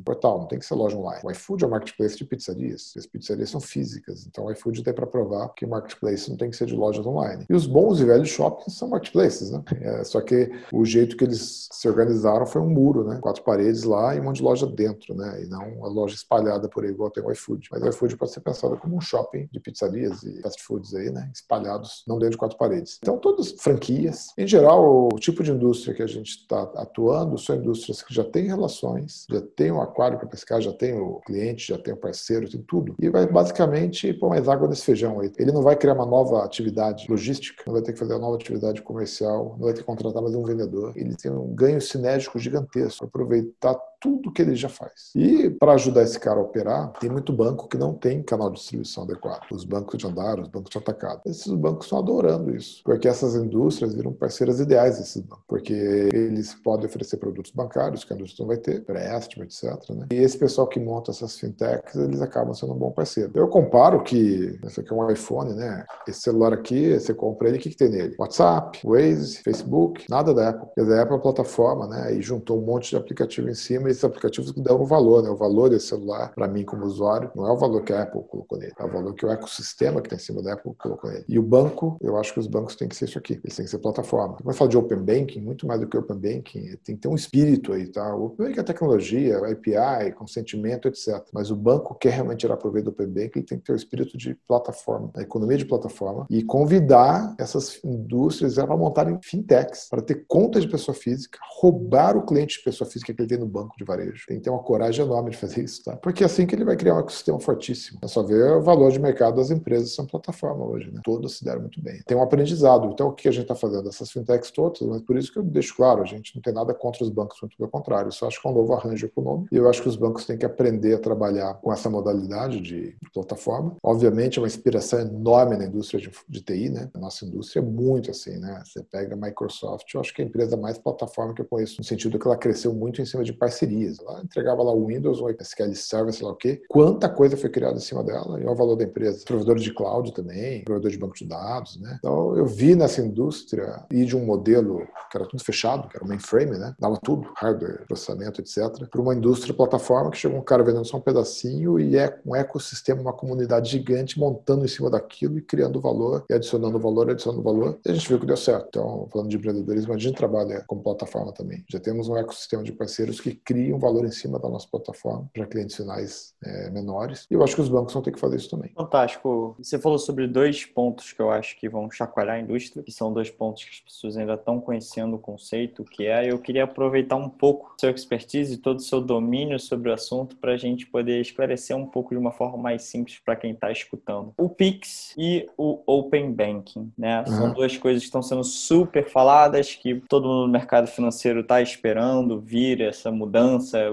portal, não tem que ser loja online. O iFood é um marketplace de pizzarias, as pizzarias são físicas, então o iFood tem para provar que marketplace não tem que ser de lojas online. E os bons e velhos shoppings são marketplaces, né? <laughs> É, só que o jeito que eles se organizaram foi um muro, né? Quatro paredes lá e um monte de loja dentro, né? E não uma loja espalhada por aí, igual tem o iFood. Mas o iFood pode ser pensado como um shopping de pizzarias e fast foods aí, né? Espalhados, não dentro de quatro paredes. Então, todas franquias. Em geral, o tipo de indústria que a gente está atuando são indústrias que já têm relações, já tem o um aquário para pescar, já tem o cliente, já tem o parceiro, tem tudo. E vai basicamente pôr mais água nesse feijão aí. Ele não vai criar uma nova atividade logística, não vai ter que fazer uma nova atividade comercial, não vai ter que contratar mais um vendedor. Ele tem um ganho sinérgico gigantesco, aproveitar tudo que ele já faz. E para ajudar esse cara a operar, tem muito banco que não tem canal de distribuição adequado. Os bancos de andar, os bancos de atacado. Esses bancos estão adorando isso, porque essas indústrias viram parceiras ideais desses bancos, porque eles podem oferecer produtos bancários que a indústria não vai ter, empréstimo, etc. Né? E esse pessoal que monta essas fintechs, eles acabam sendo um bom parceiro. Eu comparo que esse aqui é um iPhone, né? Esse celular aqui, você compra ele, o que, que tem nele? WhatsApp, Waze, Facebook, nada da Apple. Dizer, a Apple é uma plataforma, né? E juntou um monte de aplicativo em cima esses aplicativos dão o valor, né? O valor desse celular, para mim como usuário, não é o valor que a Apple colocou nele, é o valor que o ecossistema que está em cima da Apple colocou nele. E o banco, eu acho que os bancos têm que ser isso aqui, eles têm que ser plataforma. Quando fala de Open Banking, muito mais do que Open Banking, tem que ter um espírito aí, tá? O Open Banking é tecnologia, API, consentimento, etc. Mas o banco quer realmente tirar proveito do Open Banking, ele tem que ter o espírito de plataforma, a economia de plataforma, e convidar essas indústrias a montarem fintechs, para ter conta de pessoa física, roubar o cliente de pessoa física que ele tem no banco de varejo. Tem que ter uma coragem enorme de fazer isso, tá? Porque é assim que ele vai criar um ecossistema fortíssimo. É só ver o valor de mercado das empresas são plataforma hoje, né? Todas se deram muito bem. Tem um aprendizado. Então, o que a gente está fazendo? Essas fintechs todas, mas por isso que eu deixo claro, a gente não tem nada contra os bancos, muito pelo contrário. Eu acho que é um novo arranjo econômico e eu acho que os bancos têm que aprender a trabalhar com essa modalidade de plataforma. Obviamente, é uma inspiração enorme na indústria de, de TI, né? A nossa indústria é muito assim, né? Você pega a Microsoft, eu acho que é a empresa mais plataforma que eu conheço, no sentido que ela cresceu muito em cima de parcerias. Ela entregava lá o Windows, o SQL Server, sei lá o quê. Quanta coisa foi criada em cima dela e é o valor da empresa. Provedor de cloud também, provedor de banco de dados, né? Então, eu vi nessa indústria ir de um modelo que era tudo fechado, que era o mainframe, né? Dava tudo, hardware, processamento, etc. Para uma indústria plataforma que chegou um cara vendendo só um pedacinho e é um ecossistema, uma comunidade gigante montando em cima daquilo e criando valor e adicionando valor, adicionando valor. E a gente viu que deu certo. Então, falando de empreendedorismo, a gente trabalha como plataforma também. Já temos um ecossistema de parceiros que criam valor em cima da nossa plataforma para clientes finais é, menores. E eu acho que os bancos vão ter que fazer isso também. Fantástico. Você falou sobre dois pontos que eu acho que vão chacoalhar a indústria, que são dois pontos que as pessoas ainda estão conhecendo o conceito, que é eu queria aproveitar um pouco seu expertise e todo o seu domínio sobre o assunto para a gente poder esclarecer um pouco de uma forma mais simples para quem está escutando. O Pix e o Open Banking, né? São uhum. duas coisas que estão sendo super faladas, que todo mundo no mercado financeiro está esperando vir essa mudança,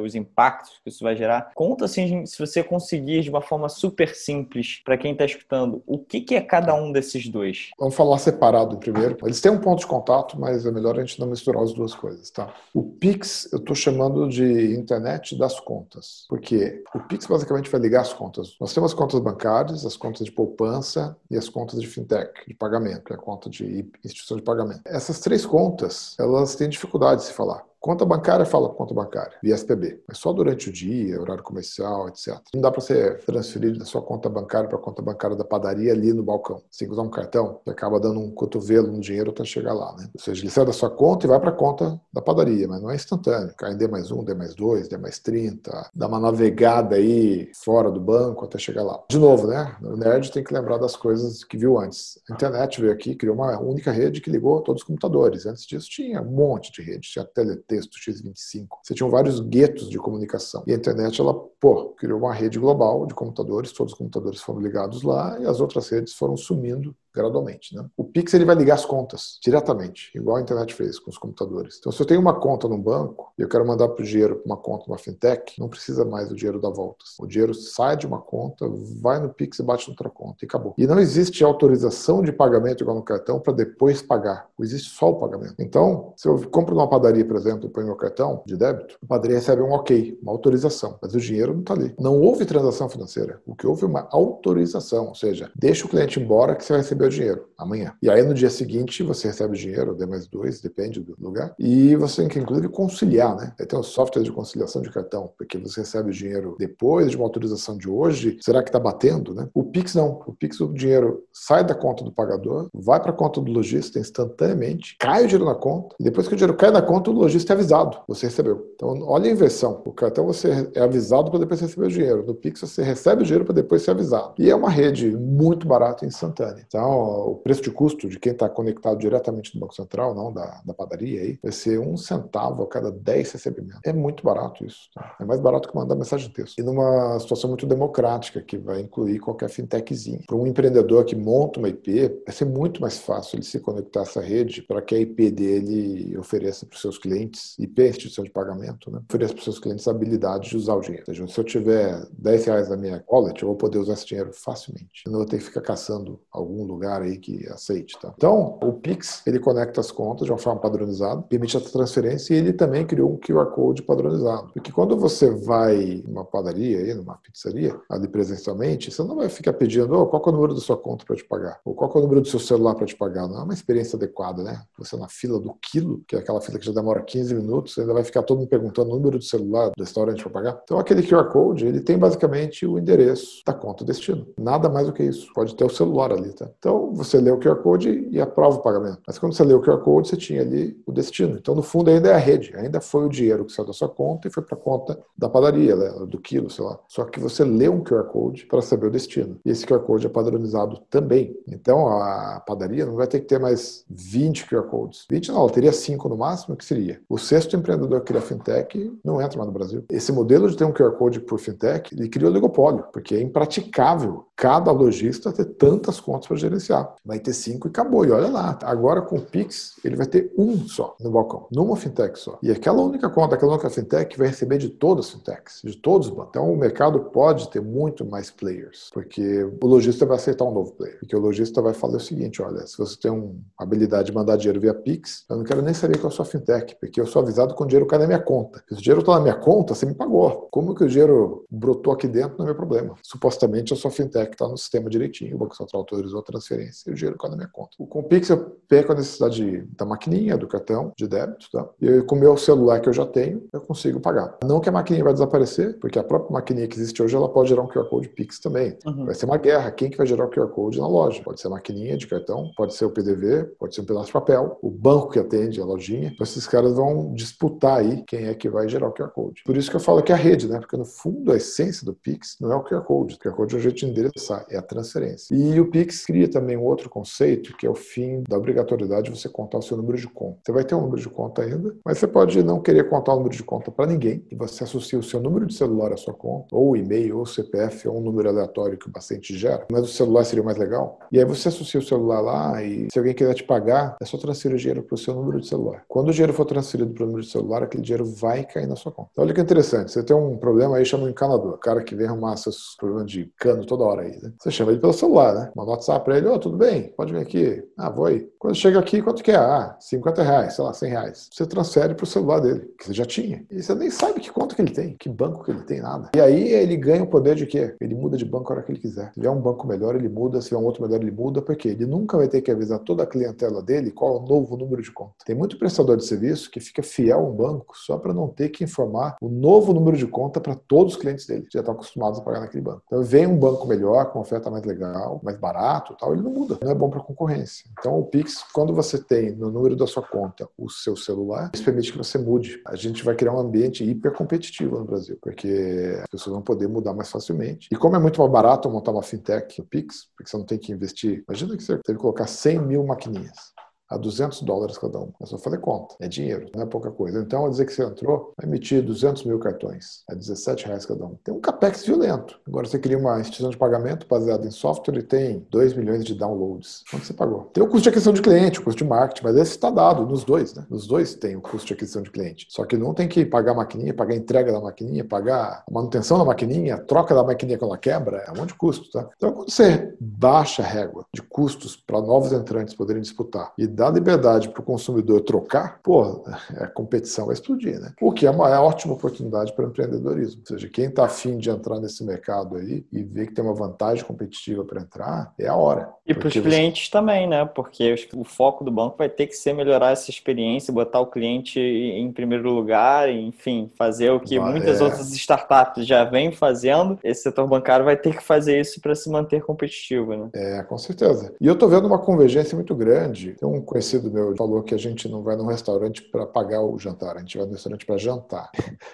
os impactos que isso vai gerar. Conta assim, se você conseguir de uma forma super simples para quem está escutando, o que, que é cada um desses dois? Vamos falar separado primeiro. Eles têm um ponto de contato, mas é melhor a gente não misturar as duas coisas, tá? O Pix eu estou chamando de internet das contas, porque o Pix basicamente vai ligar as contas. Nós temos as contas bancárias, as contas de poupança e as contas de fintech, de pagamento, que é a conta de instituição de pagamento. Essas três contas, elas têm dificuldade de se falar. Conta bancária fala conta bancária, via SPB. Mas só durante o dia, horário comercial, etc. Não dá para você transferir da sua conta bancária para a conta bancária da padaria ali no balcão. Você tem que usar um cartão, você acaba dando um cotovelo no dinheiro até chegar lá. Né? Ou seja, ele sai da sua conta e vai para a conta da padaria, mas não é instantâneo. Cai em D mais um, D mais dois, D mais 30, dá uma navegada aí fora do banco até chegar lá. De novo, né? O nerd tem que lembrar das coisas que viu antes. A internet veio aqui, criou uma única rede que ligou todos os computadores. Antes disso tinha um monte de redes, tinha tele texto X25. Você tinha vários guetos de comunicação. E a internet, ela, pô, criou uma rede global de computadores, todos os computadores foram ligados lá e as outras redes foram sumindo gradualmente. Né? O Pix ele vai ligar as contas diretamente, igual a internet fez com os computadores. Então, se eu tenho uma conta no banco e eu quero mandar o dinheiro para uma conta numa fintech, não precisa mais do dinheiro dar voltas. O dinheiro sai de uma conta, vai no Pix e bate na outra conta e acabou. E não existe autorização de pagamento igual no cartão para depois pagar. Existe só o pagamento. Então, se eu compro numa padaria, por exemplo, e ponho meu cartão de débito, a padaria recebe um ok, uma autorização, mas o dinheiro não está ali. Não houve transação financeira. O que houve é uma autorização, ou seja, deixa o cliente embora que você vai receber o dinheiro amanhã. E aí no dia seguinte você recebe o dinheiro, D mais dois, depende do lugar, e você tem que inclusive conciliar, né? Tem um software de conciliação de cartão, porque você recebe o dinheiro depois de uma autorização de hoje, será que está batendo, né? O Pix não. O Pix, o dinheiro sai da conta do pagador, vai para a conta do lojista instantaneamente, cai o dinheiro na conta, e depois que o dinheiro cai na conta, o lojista é avisado, você recebeu. Então, olha a inversão. O cartão você é avisado para depois receber o dinheiro. No Pix você recebe o dinheiro para depois ser avisado. E é uma rede muito barata e instantânea. Então, o preço de custo de quem está conectado diretamente do Banco Central, não da, da padaria aí, vai ser um centavo a cada 10 recebimentos. É muito barato isso. Tá? É mais barato que mandar mensagem de texto. E numa situação muito democrática, que vai incluir qualquer fintechzinho. Para um empreendedor que monta uma IP, vai ser muito mais fácil ele se conectar a essa rede para que a IP dele ofereça para os seus clientes, IP instituição de pagamento, né? ofereça para os seus clientes a habilidade de usar o dinheiro. Ou seja, se eu tiver 10 reais na minha wallet, eu vou poder usar esse dinheiro facilmente. Eu não vou ter que ficar caçando algum lugar aí que aceite. Tá? Então, o Pix, ele conecta as contas de uma forma padronizada, permite a transferência e ele também criou um QR Code padronizado. Porque quando você vai numa padaria, aí, numa pizzaria, ali presencialmente, você não vai ficar pedindo oh, qual é o número da sua conta para te pagar, ou qual é o número do seu celular para te pagar. Não é uma experiência adequada, né? Você na fila do quilo, que é aquela fila que já demora 15 minutos, ainda vai ficar todo mundo perguntando o número do celular do restaurante para pagar. Então, aquele QR Code, ele tem basicamente o endereço da conta destino. Nada mais do que isso. Pode ter o celular ali, tá? Então, você lê o QR Code e aprova o pagamento. Mas quando você lê o QR Code, você tinha ali o destino. Então, no fundo, ainda é a rede. Ainda foi o dinheiro que saiu da sua conta e foi para a conta da padaria, né? do quilo, sei lá. Só que você lê um QR Code para saber o destino. E esse QR Code é padronizado também. Então, a padaria não vai ter que ter mais 20 QR Codes. 20 não, ela teria 5 no máximo, que seria. O sexto empreendedor que cria fintech não entra mais no Brasil. Esse modelo de ter um QR Code por fintech, ele criou oligopólio, porque é impraticável cada lojista ter tantas contas para gerenciar. Vai ter cinco e acabou. E olha lá. Agora com o Pix, ele vai ter um só no balcão, numa fintech só. E aquela única conta, aquela única fintech vai receber de todas as fintechs, de todos os bancos. Então o mercado pode ter muito mais players, porque o lojista vai aceitar um novo player. Porque o lojista vai falar o seguinte: olha, se você tem uma habilidade de mandar dinheiro via Pix, eu não quero nem saber qual é a sua fintech, porque eu sou avisado quando o dinheiro cai na minha conta. Se o dinheiro está na minha conta, você me pagou. Como que o dinheiro brotou aqui dentro não é meu problema. Supostamente a sua fintech está no sistema direitinho, o Banco Central autorizou a transferência e o dinheiro cai na minha conta. Com o Pix eu perco a necessidade da maquininha, do cartão de débito, tá? E com o meu celular que eu já tenho, eu consigo pagar. Não que a maquininha vai desaparecer, porque a própria maquininha que existe hoje, ela pode gerar um QR Code Pix também. Uhum. Vai ser uma guerra. Quem que vai gerar o QR Code na loja? Pode ser a maquininha de cartão, pode ser o PDV, pode ser um pedaço de papel, o banco que atende a lojinha. Então, esses caras vão disputar aí quem é que vai gerar o QR Code. Por isso que eu falo que é a rede, né? Porque no fundo a essência do Pix não é o QR Code. O QR Code é um jeito de endereçar, é a transferência. E o Pix cria também um outro conceito, que é o fim da obrigatoriedade de você contar o seu número de conta. Você vai ter um número de conta ainda, mas você pode não querer contar o número de conta para ninguém, e você associa o seu número de celular à sua conta, ou e-mail, ou CPF, ou um número aleatório que o paciente gera, mas o celular seria mais legal. E aí você associa o celular lá, e se alguém quiser te pagar, é só transferir o dinheiro para o seu número de celular. Quando o dinheiro for transferido para o número de celular, aquele dinheiro vai cair na sua conta. Então, olha que interessante, você tem um problema aí, chama um encanador, o cara que vem arrumar seus problemas de cano toda hora aí, né? Você chama ele pelo celular, né? Manda um WhatsApp para ele, tudo bem? Pode vir aqui. Ah, vou aí. Quando chega aqui, quanto que é? Ah, 50 reais, sei lá, 100 reais. Você transfere para o celular dele, que você já tinha. E você nem sabe que conta que ele tem, que banco que ele tem, nada. E aí ele ganha o poder de quê? Ele muda de banco a hora que ele quiser. Se tiver um banco melhor, ele muda. Se tiver um outro melhor, ele muda. Porque ele nunca vai ter que avisar toda a clientela dele qual é o novo número de conta. Tem muito prestador de serviço que fica fiel a um banco só para não ter que informar o novo número de conta para todos os clientes dele, que já estão acostumados a pagar naquele banco. Então vem um banco melhor, com oferta mais legal, mais barato tal, ele não muda. Não é bom para concorrência. Então o Pix, quando você tem no número da sua conta o seu celular, isso permite que você mude. A gente vai criar um ambiente hiper competitivo no Brasil, porque as pessoas vão poder mudar mais facilmente. E como é muito mais barato montar uma fintech no Pix, porque você não tem que investir. Imagina que você teve que colocar 100 mil maquininhas. A 200 dólares cada um. É só fazer conta. É dinheiro, não é pouca coisa. Então, ao dizer que você entrou, vai emitir 200 mil cartões. É 17 reais cada um. Tem um capex violento. Agora você cria uma instituição de pagamento baseada em software e tem 2 milhões de downloads. Quanto você pagou? Tem o custo de aquisição de cliente, o custo de marketing, mas esse está dado nos dois, né? Nos dois tem o custo de aquisição de cliente. Só que não tem que pagar a maquininha, pagar a entrega da maquininha, pagar a manutenção da maquininha, a troca da maquininha quando ela quebra, é um monte de custo, tá? Então, quando você baixa a régua de custos para novos entrantes poderem disputar e dá liberdade para o consumidor trocar, pô, a competição vai explodir, né? O que é uma é ótima oportunidade para o empreendedorismo. Ou seja, quem está afim de entrar nesse mercado aí e ver que tem uma vantagem competitiva para entrar, é a hora. E para os clientes você... também, né? Porque o foco do banco vai ter que ser melhorar essa experiência, botar o cliente em primeiro lugar, enfim, fazer o que muitas é. outras startups já vêm fazendo. Esse setor bancário vai ter que fazer isso para se manter competitivo, né? É, com certeza. E eu estou vendo uma convergência muito grande. Tem um conhecido meu falou que a gente não vai num restaurante para pagar o jantar, a gente vai no restaurante para jantar.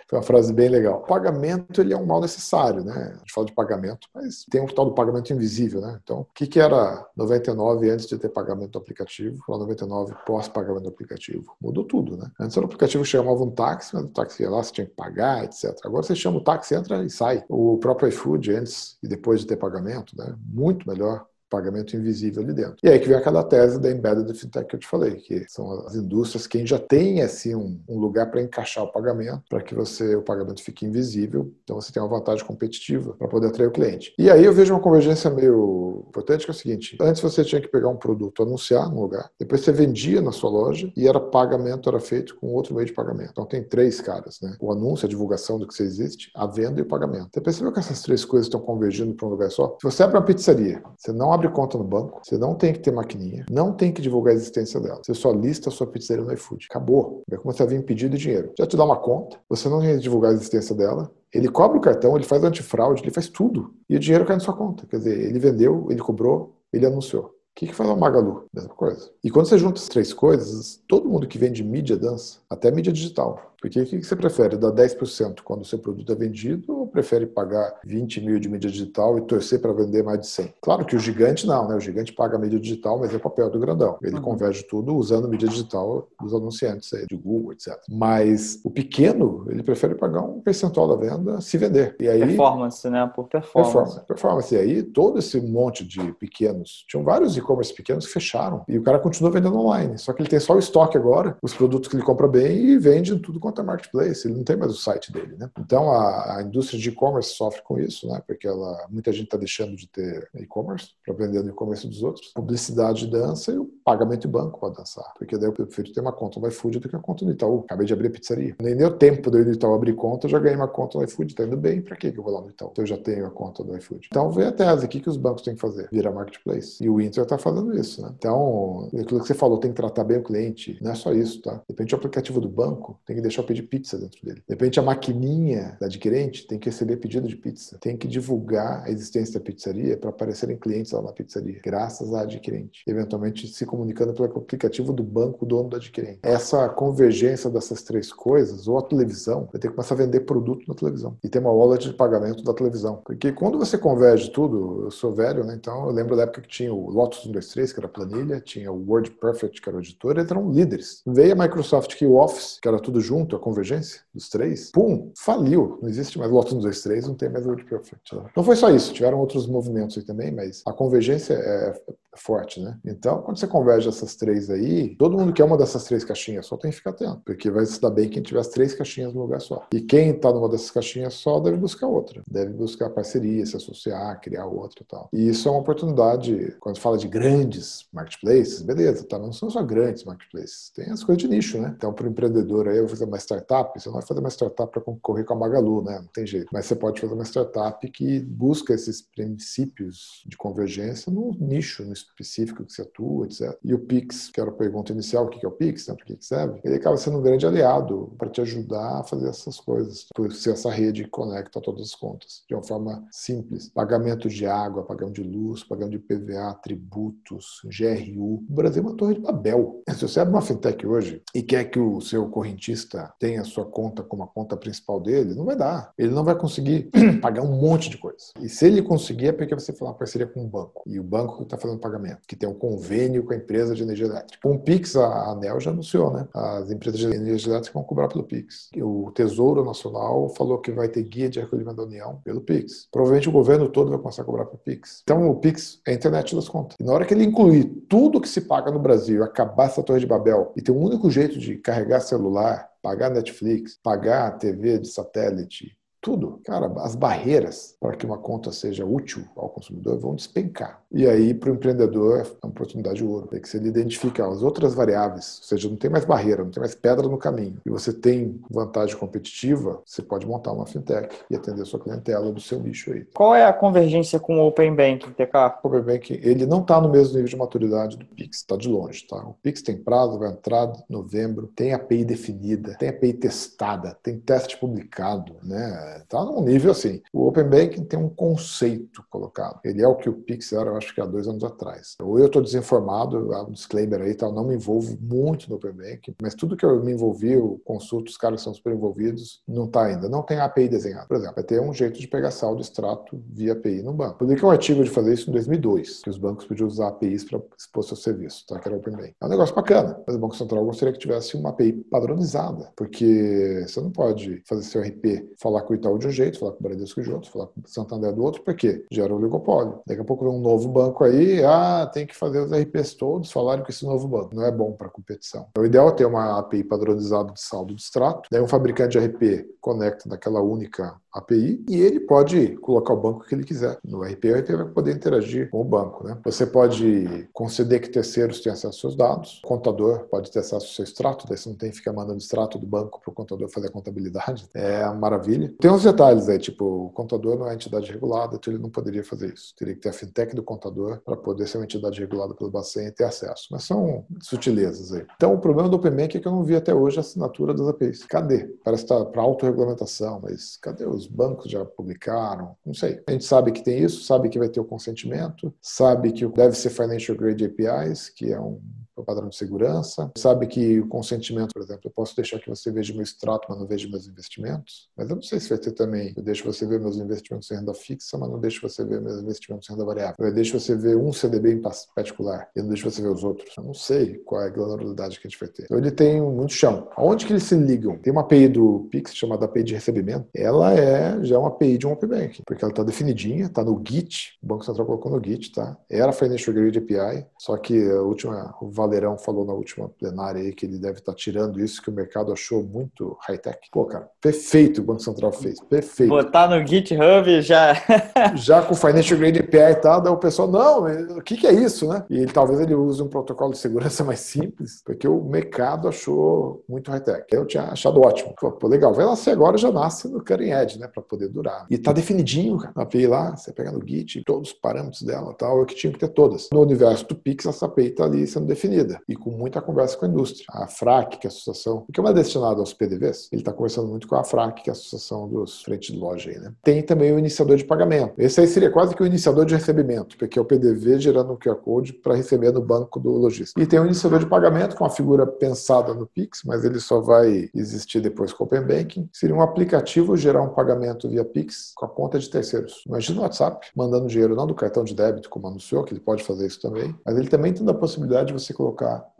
Foi uma frase bem legal. O pagamento ele é um mal necessário, né? A gente fala de pagamento, mas tem um tal do pagamento invisível, né? Então, o que, que era 99 antes de ter pagamento do aplicativo, para 99 pós-pagamento do aplicativo? Mudou tudo, né? Antes era o aplicativo chamava um táxi, mas o táxi ia lá, você tinha que pagar, etc. Agora você chama o táxi, entra e sai. O próprio iFood, antes e depois de ter pagamento, né? Muito melhor pagamento invisível ali dentro. E aí que vem aquela tese da embedded fintech que eu te falei, que são as indústrias que já têm assim um, um lugar para encaixar o pagamento, para que você o pagamento fique invisível, então você tem uma vantagem competitiva para poder atrair o cliente. E aí eu vejo uma convergência meio importante que é o seguinte: antes você tinha que pegar um produto, anunciar no lugar, depois você vendia na sua loja e era pagamento era feito com outro meio de pagamento. Então tem três caras, né? O anúncio, a divulgação do que você existe, a venda e o pagamento. Você percebeu que essas três coisas estão convergindo para um lugar só? Se você abre uma pizzaria, você não abre conta no banco, você não tem que ter maquininha, não tem que divulgar a existência dela. Você só lista a sua pizzaria no iFood. Acabou. Vai começar a vir pedido de dinheiro. Já te dá uma conta, você não tem que divulgar a existência dela, ele cobra o cartão, ele faz antifraude, ele faz tudo. E o dinheiro cai na sua conta. Quer dizer, ele vendeu, ele cobrou, ele anunciou. O que, que faz o Magalu? Mesma coisa. E quando você junta as três coisas, todo mundo que vende mídia dança, até mídia digital. Porque o que você prefere? Dar 10% quando o seu produto é vendido ou prefere pagar 20 mil de mídia digital e torcer para vender mais de 100? Claro que o gigante não, né? O gigante paga mídia digital, mas é o papel do grandão. Ele uhum. converge tudo usando mídia digital dos anunciantes aí, de Google, etc. Mas o pequeno, ele prefere pagar um percentual da venda se vender. E aí, performance, né? Por performance. Performance. performance. E aí, todo esse monte de pequenos, tinham vários e-commerce pequenos que fecharam. E o cara continua vendendo online. Só que ele tem só o estoque agora, os produtos que ele compra bem e vende tudo quanto é marketplace, ele não tem mais o site dele, né? Então a, a indústria de e-commerce sofre com isso, né? Porque ela, muita gente está deixando de ter e-commerce para vender no e-commerce dos outros. Publicidade dança e o pagamento de banco pode dançar. Porque daí eu prefiro ter uma conta no iFood do que uma conta no Itaú. Acabei de abrir a pizzaria. Nem deu tempo de eu ir no Itaú abrir conta, eu já ganhei uma conta no iFood. Tá indo bem, para que eu vou lá no Itaú? Então eu já tenho a conta do iFood. Então vem a tese, o que, que os bancos têm que fazer? Virar marketplace. E o Inter está fazendo isso, né? Então, aquilo que você falou, tem que tratar bem o cliente. Não é só isso, tá? De repente o aplicativo do banco tem que deixar eu pedir pizza dentro dele. De repente a maquininha da adquirente tem que receber pedido de pizza. Tem que divulgar a existência da pizzaria para aparecerem clientes lá na pizzaria, graças à adquirente. Eventualmente se comunicando pelo aplicativo do banco, dono da adquirente. Essa convergência dessas três coisas, ou a televisão, vai ter que começar a vender produto na televisão. E ter uma wallet de pagamento da televisão. Porque quando você converge tudo, eu sou velho, né? Então eu lembro da época que tinha o Lotus 123, que era planilha, tinha o WordPerfect, que era o editor, eram líderes. Veio a Microsoft que o Office, que era tudo junto, a convergência dos três, pum, faliu. Não existe mais Lotus 123, não tem mais WordPerfect. Não foi só isso, tiveram outros movimentos aí também, mas a convergência é forte, né? Então, quando você converge essas três aí, todo mundo quer uma dessas três caixinhas só tem que ficar atento, porque vai se dar bem quem tiver as três caixinhas no lugar só. E quem está numa dessas caixinhas só deve buscar outra, deve buscar parceria, se associar, criar outra e tal. E isso é uma oportunidade, quando fala de grandes marketplaces, beleza, tá? Não são só grandes marketplaces, tem as coisas de nicho, né? Então, para o empreendedor aí, eu vou fazer uma startup, você não vai fazer uma startup para concorrer com a Magalu, né? Não tem jeito. Mas você pode fazer uma startup que busca esses princípios de convergência no nicho, no específico que você atua, etc. E o Pix, que era a pergunta inicial, o que é o Pix, né, para que serve, ele acaba sendo um grande aliado para te ajudar a fazer essas coisas, por ser essa rede que conecta todas as contas de uma forma simples. Pagamento de água, pagamento de luz, pagamento de PVA, tributos, GRU. O Brasil é uma torre de Babel. Se você abre uma fintech hoje e quer que o seu correntista tenha a sua conta como a conta principal dele, não vai dar. Ele não vai conseguir <clears throat> pagar um monte de coisa. E se ele conseguir, é porque você falar uma parceria com um banco. E o banco que está fazendo pagamento, que tem um convênio com a empresa de energia elétrica. Com o Pix, a ANEL já anunciou, né? As empresas de energia elétrica vão cobrar pelo Pix. O Tesouro Nacional falou que vai ter guia de recolhimento da União pelo Pix. Provavelmente o governo todo vai começar a cobrar pelo Pix. Então o Pix é a internet das contas. E na hora que ele incluir tudo que se paga no Brasil, acabar essa torre de Babel e ter um único jeito de carregar celular, pagar Netflix, pagar TV de satélite, tudo. Cara, as barreiras para que uma conta seja útil ao consumidor vão despencar. E aí, para o empreendedor, é uma oportunidade de ouro. É que se ele identifica as outras variáveis, ou seja, não tem mais barreira, não tem mais pedra no caminho, e você tem vantagem competitiva, você pode montar uma fintech e atender a sua clientela do seu nicho aí. Qual é a convergência com o Open Banking, TK? O Open Banking, ele não está no mesmo nível de maturidade do Pix, está de longe, tá? O Pix tem prazo, vai entrar em novembro, tem API definida, tem API testada, tem teste publicado, né? Está num nível assim. O Open Banking tem um conceito colocado. Ele é o que o Pix era, eu acho que há dois anos atrás. Ou eu estou desinformado, há um disclaimer aí, tal, não me envolvo muito no Open Banking, mas tudo que eu me envolvi, eu consulto os caras são super envolvidos, não está ainda. Não tem API desenhado. Por exemplo, vai ter um jeito de pegar saldo extrato via API no banco. Publiquei um artigo de fazer isso em 2002, que os bancos podiam usar APIs para expor seu serviço, tá? que era Open Banking. É um negócio bacana, mas o Banco Central gostaria que tivesse uma API padronizada, porque você não pode fazer seu RP falar com o Itaú de um jeito, falar com o Bradesco de outro, falar com o Santander do outro, porque gera oligopólio. Daqui a pouco vem um novo banco aí, ah, tem que fazer os RPs todos falarem com esse novo banco. Não é bom para competição. O ideal é ter uma API padronizada de saldo de extrato, daí um fabricante de RP conecta naquela única API e ele pode colocar o banco que ele quiser. No RP, o RP vai poder interagir com o banco. Né? Você pode conceder que terceiros tenham acesso aos seus dados, o contador pode ter acesso ao seu extrato, daí você não tem que ficar mandando extrato do banco para o contador fazer a contabilidade. É uma maravilha. Tem uns detalhes aí, tipo, o contador não é entidade regulada, então ele não poderia fazer isso. Teria que ter a fintech do contador para poder ser uma entidade regulada pelo Bacen e ter acesso. Mas são sutilezas aí. Então, o problema do OpenBank é que eu não vi até hoje a assinatura das APIs. Cadê? Parece que está para autorregulamentação, mas cadê os bancos já publicaram? Não sei. A gente sabe que tem isso, sabe que vai ter o consentimento, sabe que deve ser Financial Grade APIs, que é um o padrão de segurança. Sabe que o consentimento, por exemplo, eu posso deixar que você veja meu extrato, mas não veja meus investimentos. Mas eu não sei se vai ter também. Eu deixo você ver meus investimentos em renda fixa, mas não deixo você ver meus investimentos em renda variável. Eu deixo você ver um CDB em particular e não deixo você ver os outros. Eu não sei qual é a granularidade que a gente vai ter. Então ele tem muito chão. Aonde que eles se ligam? Tem uma API do Pix chamada API de recebimento. Ela é já uma API de um Open Bank, porque ela está definidinha, está no Git. O Banco Central colocou no Git, tá? Era Financial Grade API, só que a última, o Valerão falou na última plenária aí que ele deve estar tirando isso, que o mercado achou muito high-tech. Pô, cara, perfeito o Banco Central fez, perfeito. Botar no GitHub já. <laughs> já com Financial Grade API e tal, daí o pessoal, não, o que, que é isso, né? E ele, talvez ele use um protocolo de segurança mais simples, porque o mercado achou muito high-tech. Eu tinha achado ótimo. Pô, legal, vai nascer agora, já nasce no cutting edge, né, para poder durar. E tá definidinho, cara, a API lá, você pega no Git, todos os parâmetros dela tal, é que tinha que ter todas. No universo do Pix, essa API tá ali sendo definida. E com muita conversa com a indústria. A FRAC, que é a associação, porque é destinado aos PDVs, ele está conversando muito com a FRAC, que é a associação dos frentes de loja aí, né? Tem também o iniciador de pagamento. Esse aí seria quase que o iniciador de recebimento, porque é o PDV gerando um QR Code para receber no banco do lojista. E tem o iniciador de pagamento, com uma figura pensada no Pix, mas ele só vai existir depois com o Open Banking. Seria um aplicativo gerar um pagamento via Pix com a conta de terceiros. Imagina o WhatsApp mandando dinheiro não do cartão de débito, como anunciou, que ele pode fazer isso também, mas ele também tem a possibilidade de você colocar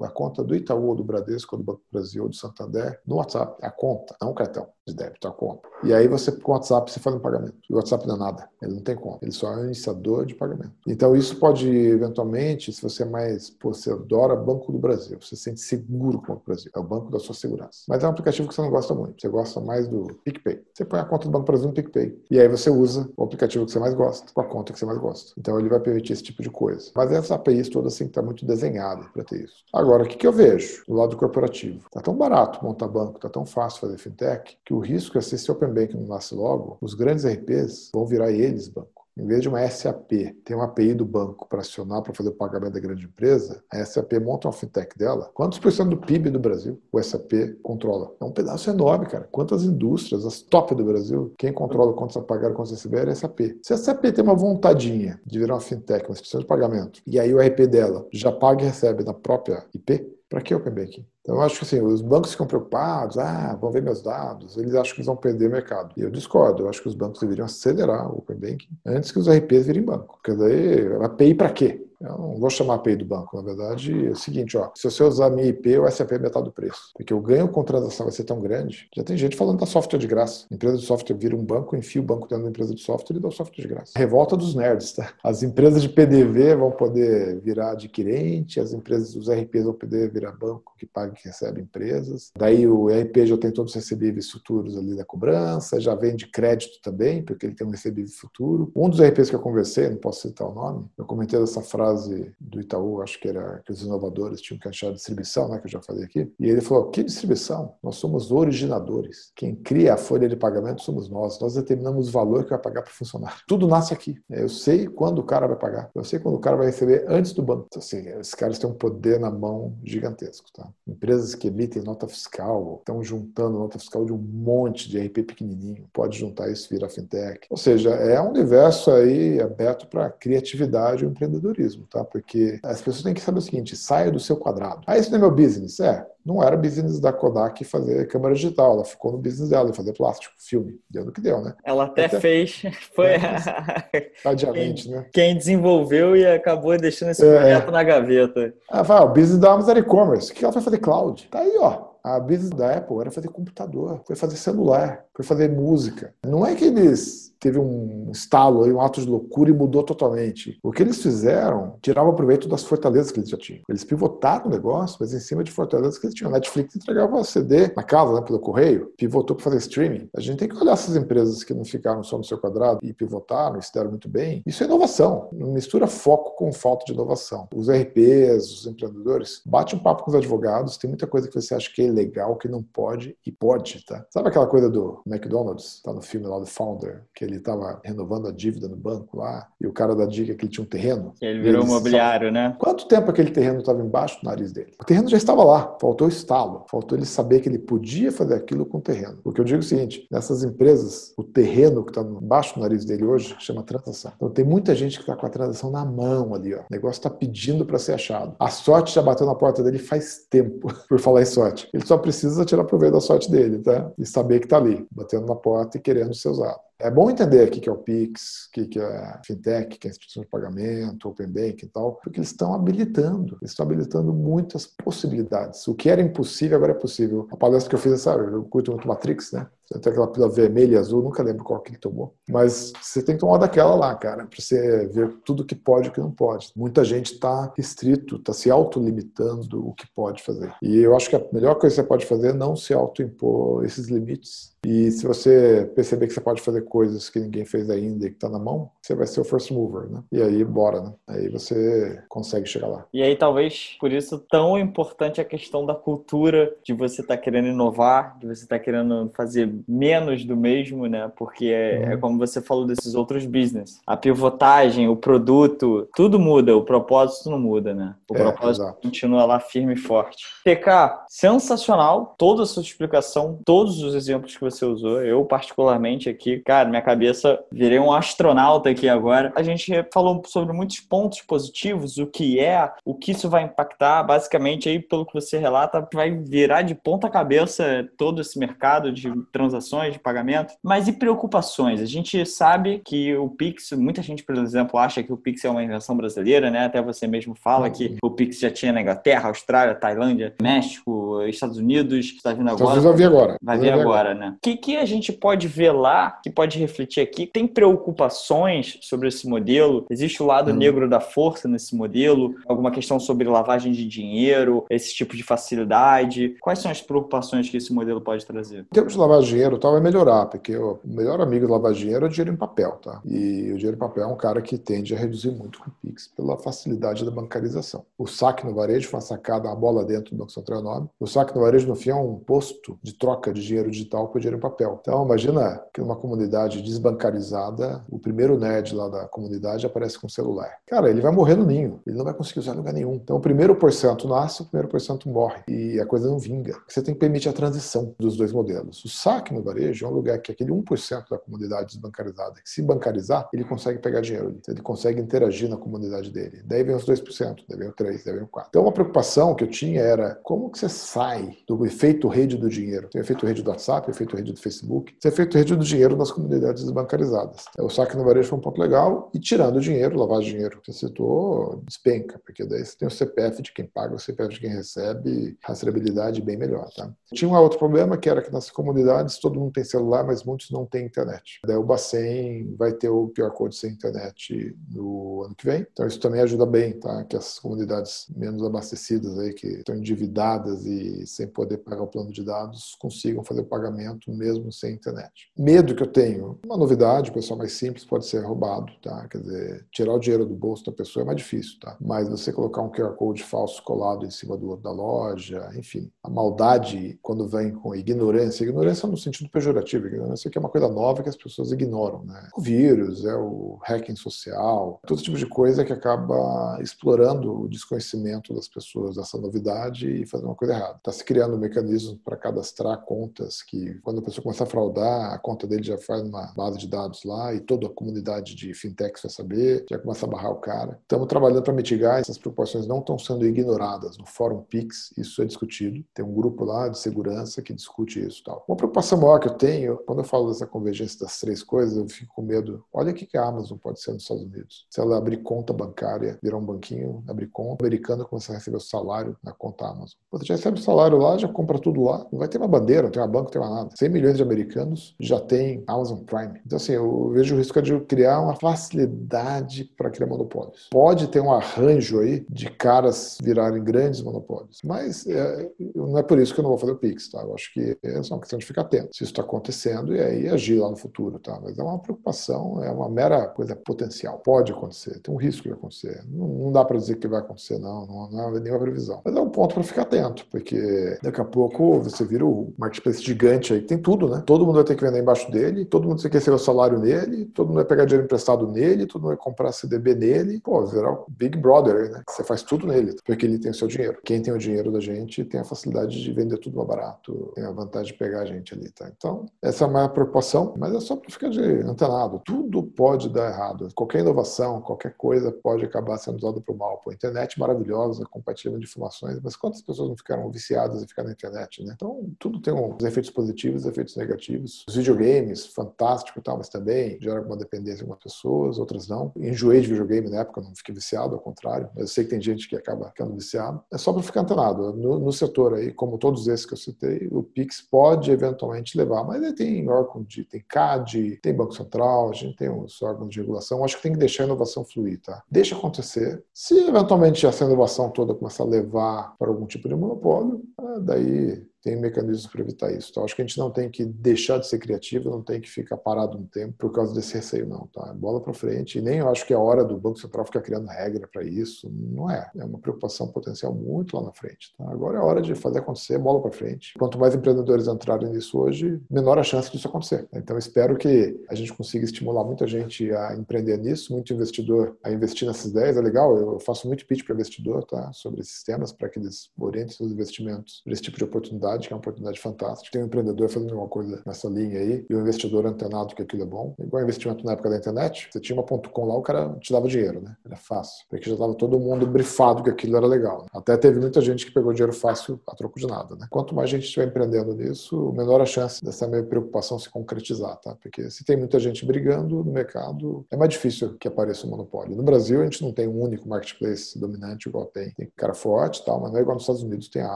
a conta do Itaú ou do Bradesco ou do Banco do Brasil ou do Santander no WhatsApp, a conta, não o cartão de débito, a conta. E aí você, com o WhatsApp, você faz um pagamento. O WhatsApp não é nada, ele não tem conta, ele só é um iniciador de pagamento. Então isso pode, eventualmente, se você é mais, pô, você adora Banco do Brasil, você se sente seguro com o Brasil, é o banco da sua segurança. Mas é um aplicativo que você não gosta muito, você gosta mais do PicPay. Você põe a conta do Banco do Brasil no PicPay. E aí você usa o aplicativo que você mais gosta, com a conta que você mais gosta. Então ele vai permitir esse tipo de coisa. Mas essa API toda assim está muito desenhada para ter isso. Agora, o que, que eu vejo do lado corporativo? Está tão barato montar banco, está tão fácil fazer fintech, que o risco é se esse Open Bank não nasce logo, os grandes RPs vão virar eles banco. Em vez de uma SAP ter uma API do banco para acionar para fazer o pagamento da grande empresa, a SAP monta uma fintech dela. Quantos por cento do PIB do Brasil o SAP controla? É um pedaço enorme, cara. Quantas indústrias, as top do Brasil, quem controla quantos pagar quantos receber é a SAP. Se a SAP tem uma vontadinha de virar uma fintech, uma instituição de pagamento, e aí o RP dela já paga e recebe na própria IP, para que Open Banking? Então, eu acho que assim, os bancos ficam preocupados, ah, vão ver meus dados, eles acham que eles vão perder mercado. E eu discordo, eu acho que os bancos deveriam acelerar o Open Banking antes que os RPs virem banco. Porque daí, API para quê? Eu não vou chamar API do banco, na verdade é o seguinte, ó, se você usar a minha IP, o SAP é metade do preço. Porque o ganho com transação vai ser tão grande. Já tem gente falando da software de graça. Empresa de software vira um banco, enfia o banco dentro da empresa de software e dá o software de graça. Revolta dos nerds, tá? As empresas de PDV vão poder virar adquirente, as empresas, os RPs vão poder virar banco que paga e que recebe empresas. Daí o RP já tem todos os recebíveis futuros ali da cobrança, já vende crédito também, porque ele tem um recebível futuro. Um dos RPs que eu conversei, não posso citar o nome, eu comentei dessa frase do Itaú, acho que era que os inovadores tinham que achar distribuição, né, que eu já falei aqui. E ele falou: que distribuição? Nós somos originadores. Quem cria a folha de pagamento somos nós. Nós determinamos o valor que vai pagar para o funcionário. Tudo nasce aqui. Eu sei quando o cara vai pagar. Eu sei quando o cara vai receber antes do banco. Então, assim, esses caras têm um poder na mão gigantesco. Tá? Empresas que emitem nota fiscal estão juntando nota fiscal de um monte de RP pequenininho. Pode juntar isso virar fintech. Ou seja, é um universo aí aberto para criatividade e empreendedorismo, tá? Porque as pessoas têm que saber o seguinte: saia do seu quadrado. Ah, esse não é meu business. É, não era business da Kodak fazer câmera digital, ela ficou no business dela, fazer plástico, filme. Deu no que deu, né? Ela até, até fez, <laughs> foi é, <laughs> né? Quem desenvolveu e acabou deixando esse é, projeto na gaveta. Ah, vai, o business da Amazon e-commerce, o que ela vai fazer cloud? Tá aí, ó. A business da Apple era fazer computador, foi fazer celular, foi fazer música. Não é que eles teve um estalo, um ato de loucura e mudou totalmente. O que eles fizeram tirava proveito das fortalezas que eles já tinham. Eles pivotaram o negócio, mas em cima de fortalezas que eles tinham. Netflix entregava CD na casa, né, pelo correio, pivotou para fazer streaming. A gente tem que olhar essas empresas que não ficaram só no seu quadrado e pivotaram, se deram muito bem. Isso é inovação. Não mistura foco com falta de inovação. Os RPs, os empreendedores, bate um papo com os advogados. Tem muita coisa que você acha que é legal, que não pode e pode, tá? Sabe aquela coisa do McDonald's? Tá no filme lá do Founder, que ele estava renovando a dívida no banco lá, e o cara da dica que ele tinha um terreno. Ele virou ele imobiliário, né? Quanto tempo aquele terreno estava embaixo do nariz dele? O terreno já estava lá, faltou estalo, faltou ele saber que ele podia fazer aquilo com o terreno. Porque eu digo o seguinte: nessas empresas, o terreno que está embaixo do nariz dele hoje chama transação. Então tem muita gente que está com a transação na mão ali, ó. O negócio está pedindo para ser achado. A sorte já bateu na porta dele faz tempo, <laughs> por falar em sorte. Ele só precisa tirar proveito da sorte dele, tá? E saber que está ali, batendo na porta e querendo ser usado. É bom entender o que é o Pix, o que é Fintech, que é instituição de pagamento, Open Bank e tal, porque eles estão habilitando, eles estão habilitando muitas possibilidades. O que era impossível agora é possível. A palestra que eu fiz, sabe, eu curto muito Matrix, né? Tem aquela pílula vermelha e azul, nunca lembro qual que ele tomou. Mas você tem que tomar daquela lá, cara, para você ver tudo que pode e o que não pode. Muita gente está restrito, está se autolimitando o que pode fazer. E eu acho que a melhor coisa que você pode fazer é não se autoimpor esses limites. E se você perceber que você pode fazer coisas que ninguém fez ainda e que está na mão, você vai ser o first mover, né? E aí, bora, né? Aí você consegue chegar lá. E aí, talvez, por isso, tão importante a questão da cultura, de você estar tá querendo inovar, de você estar tá querendo fazer menos do mesmo, né? Porque é, uhum. é, como você falou desses outros business. A pivotagem, o produto, tudo muda, o propósito não muda, né? O é, propósito exato. continua lá firme e forte. TK, sensacional, toda a sua explicação, todos os exemplos que você usou. Eu, particularmente, aqui, cara, minha cabeça virei um astronauta aqui agora. A gente falou sobre muitos pontos positivos, o que é, o que isso vai impactar, basicamente, aí, pelo que você relata, vai virar de ponta cabeça todo esse mercado de transações de pagamento, mas e preocupações? A gente sabe que o Pix, muita gente, por exemplo, acha que o Pix é uma invenção brasileira, né? Até você mesmo fala que o Pix já tinha na Inglaterra, Austrália, Tailândia, México, Estados Unidos, está vindo agora. Vai vir agora. Vai vir agora, né? O que, que a gente pode ver lá, que pode refletir aqui? Tem preocupações sobre esse modelo? Existe o lado hum. negro da força nesse modelo? Alguma questão sobre lavagem de dinheiro, esse tipo de facilidade? Quais são as preocupações que esse modelo pode trazer? Em termos de lavagem dinheiro tal vai melhorar, porque o melhor amigo do lavar dinheiro é o dinheiro em papel, tá? E o dinheiro em papel é um cara que tende a reduzir muito o Pix pela facilidade da bancarização. O saque no varejo foi uma sacada, uma bola dentro do Banco Central enorme. O saque no varejo, no fim, é um posto de troca de dinheiro digital por dinheiro em papel. Então, imagina que numa comunidade desbancarizada, o primeiro nerd lá da comunidade aparece com celular. Cara, ele vai morrer no ninho. Ele não vai conseguir usar em lugar nenhum. Então, o primeiro por cento nasce, o primeiro por cento morre. E a coisa não vinga. Você tem que permitir a transição dos dois modelos. O saque no varejo é um lugar que aquele 1% da comunidade desbancarizada, que se bancarizar, ele consegue pegar dinheiro, ele consegue interagir na comunidade dele. Daí vem os 2%, daí vem o 3%, daí vem o 4%. Então, uma preocupação que eu tinha era como que você sai do efeito rede do dinheiro? Tem o efeito rede do WhatsApp, o efeito rede do Facebook, tem o efeito rede do dinheiro nas comunidades desbancarizadas. O saque no varejo foi um ponto legal e tirando o dinheiro, lavar dinheiro, você citou, despenca, porque daí você tem o CPF de quem paga, o CPF de quem recebe, rastreabilidade bem melhor. Tá? Tinha um outro problema que era que nas comunidades todo mundo tem celular, mas muitos não têm internet. Daí o Bacen vai ter o QR Code sem internet no ano que vem. Então isso também ajuda bem, tá? Que as comunidades menos abastecidas aí, que estão endividadas e sem poder pagar o plano de dados, consigam fazer o pagamento mesmo sem internet. Medo que eu tenho, uma novidade, o pessoal mais simples pode ser roubado, tá? Quer dizer, tirar o dinheiro do bolso da pessoa é mais difícil, tá? Mas você colocar um QR Code falso colado em cima do da loja, enfim, a maldade quando vem com ignorância, ignorância no sentido pejorativo, ignorância que é uma coisa nova que as pessoas ignoram, né? O vírus, é o hacking social, todo tipo de coisa que acaba explorando o desconhecimento das pessoas dessa novidade e fazendo uma coisa errada. Está se criando um mecanismo para cadastrar contas que, quando a pessoa começa a fraudar, a conta dele já faz uma base de dados lá e toda a comunidade de fintechs vai saber, já começa a barrar o cara. Estamos trabalhando para mitigar, essas preocupações não estão sendo ignoradas. No Fórum Pix, isso é discutido. Tem um grupo lá de segurança que discute isso tal. Uma preocupação maior que eu tenho, quando eu falo dessa convergência das três coisas, eu fico com medo. Olha o que a Amazon pode ser nos Estados Unidos. Se ela abrir conta bancária, virar um banquinho, abrir conta, o americano começar a receber o salário na conta Amazon. Você já recebe o salário lá, já compra tudo lá. Não vai ter uma bandeira, não tem uma banca, não tem uma nada. 100 milhões de americanos já tem Amazon Prime. Então, assim, eu vejo o risco de criar uma facilidade para criar monopólios. Pode ter um arranjo aí de caras virarem grandes monopólios. Mas é, não é por isso que eu não vou fazer o Pix, tá? Eu acho que é só uma questão de ficar atento se isso está acontecendo e aí agir lá no futuro, tá? Mas é uma preocupação, é uma mera coisa potencial. Pode acontecer, tem um risco de acontecer. Não, não dá para dizer que vai acontecer, não, não, não é nenhuma previsão. Mas é um ponto para ficar atento, porque daqui a pouco você vira o marketplace gigante aí, tem tudo, né? Todo mundo vai ter que vender embaixo dele, todo mundo receber o salário nele, todo mundo vai pegar dinheiro emprestado nele, todo mundo vai comprar CDB nele. Pô, virar o Big Brother aí, né? Você faz tudo nele, porque ele tem o seu dinheiro. Quem tem o dinheiro da gente tem a facilidade de vender tudo mais barato, tem a vantagem de pegar a gente ali, tá? Então, essa é uma preocupação, mas é só para ficar de antenado. Tudo pode dar errado. Qualquer inovação, qualquer coisa pode acabar sendo usada para o mal. Pô, a internet maravilhosa, compartilhamento de informações, mas quantas pessoas não ficaram viciadas em ficar na internet, né? Então, tudo tem uns efeitos positivos e efeitos negativos. Os videogames, fantástico e tal, mas também gera alguma dependência em algumas pessoas, outras não. Enjoei de videogame na época, não fiquei viciado, ao contrário. Eu sei que tem gente que acaba ficando viciado. É só para ficar antenado. No, no, setor aí, como todos esses que eu citei, o Pix pode eventualmente levar, mas ele tem órgão de, tem CAD, tem Banco Central, a gente tem os órgãos de regulação. Acho que tem que deixar a inovação fluir, tá? Deixa acontecer. Se eventualmente essa inovação toda começar a levar para algum tipo de monopólio, ah, daí tem mecanismos para evitar isso. Então, acho que a gente não tem que deixar de ser criativo, não tem que ficar parado no tempo por causa desse receio, não. Tá? Bola para frente. E nem eu acho que é hora do Banco Central ficar criando regra para isso. Não é. É uma preocupação potencial muito lá na frente. Tá? Agora é hora de fazer acontecer, bola para frente. Quanto mais empreendedores entrarem nisso hoje, menor a chance disso acontecer. Então, espero que a gente consiga estimular muita gente a empreender nisso, muito investidor a investir nessas ideias. É legal, eu faço muito pitch para investidor tá? sobre esses temas, para que eles orientem seus investimentos para esse tipo de oportunidade oportunidade, que é uma oportunidade fantástica. Tem um empreendedor fazendo alguma coisa nessa linha aí, e o investidor antenado que aquilo é bom. Igual investimento na época da internet, você tinha uma ponto .com lá, o cara te dava dinheiro, né? Era fácil. Porque já estava todo mundo brifado que aquilo era legal. Né? Até teve muita gente que pegou dinheiro fácil a troco de nada, né? Quanto mais gente estiver empreendendo nisso, menor a chance dessa minha preocupação se concretizar, tá? Porque se tem muita gente brigando no mercado, é mais difícil que apareça um monopólio. No Brasil, a gente não tem um único marketplace dominante igual tem. Tem cara forte e tal, mas não é igual nos Estados Unidos, tem a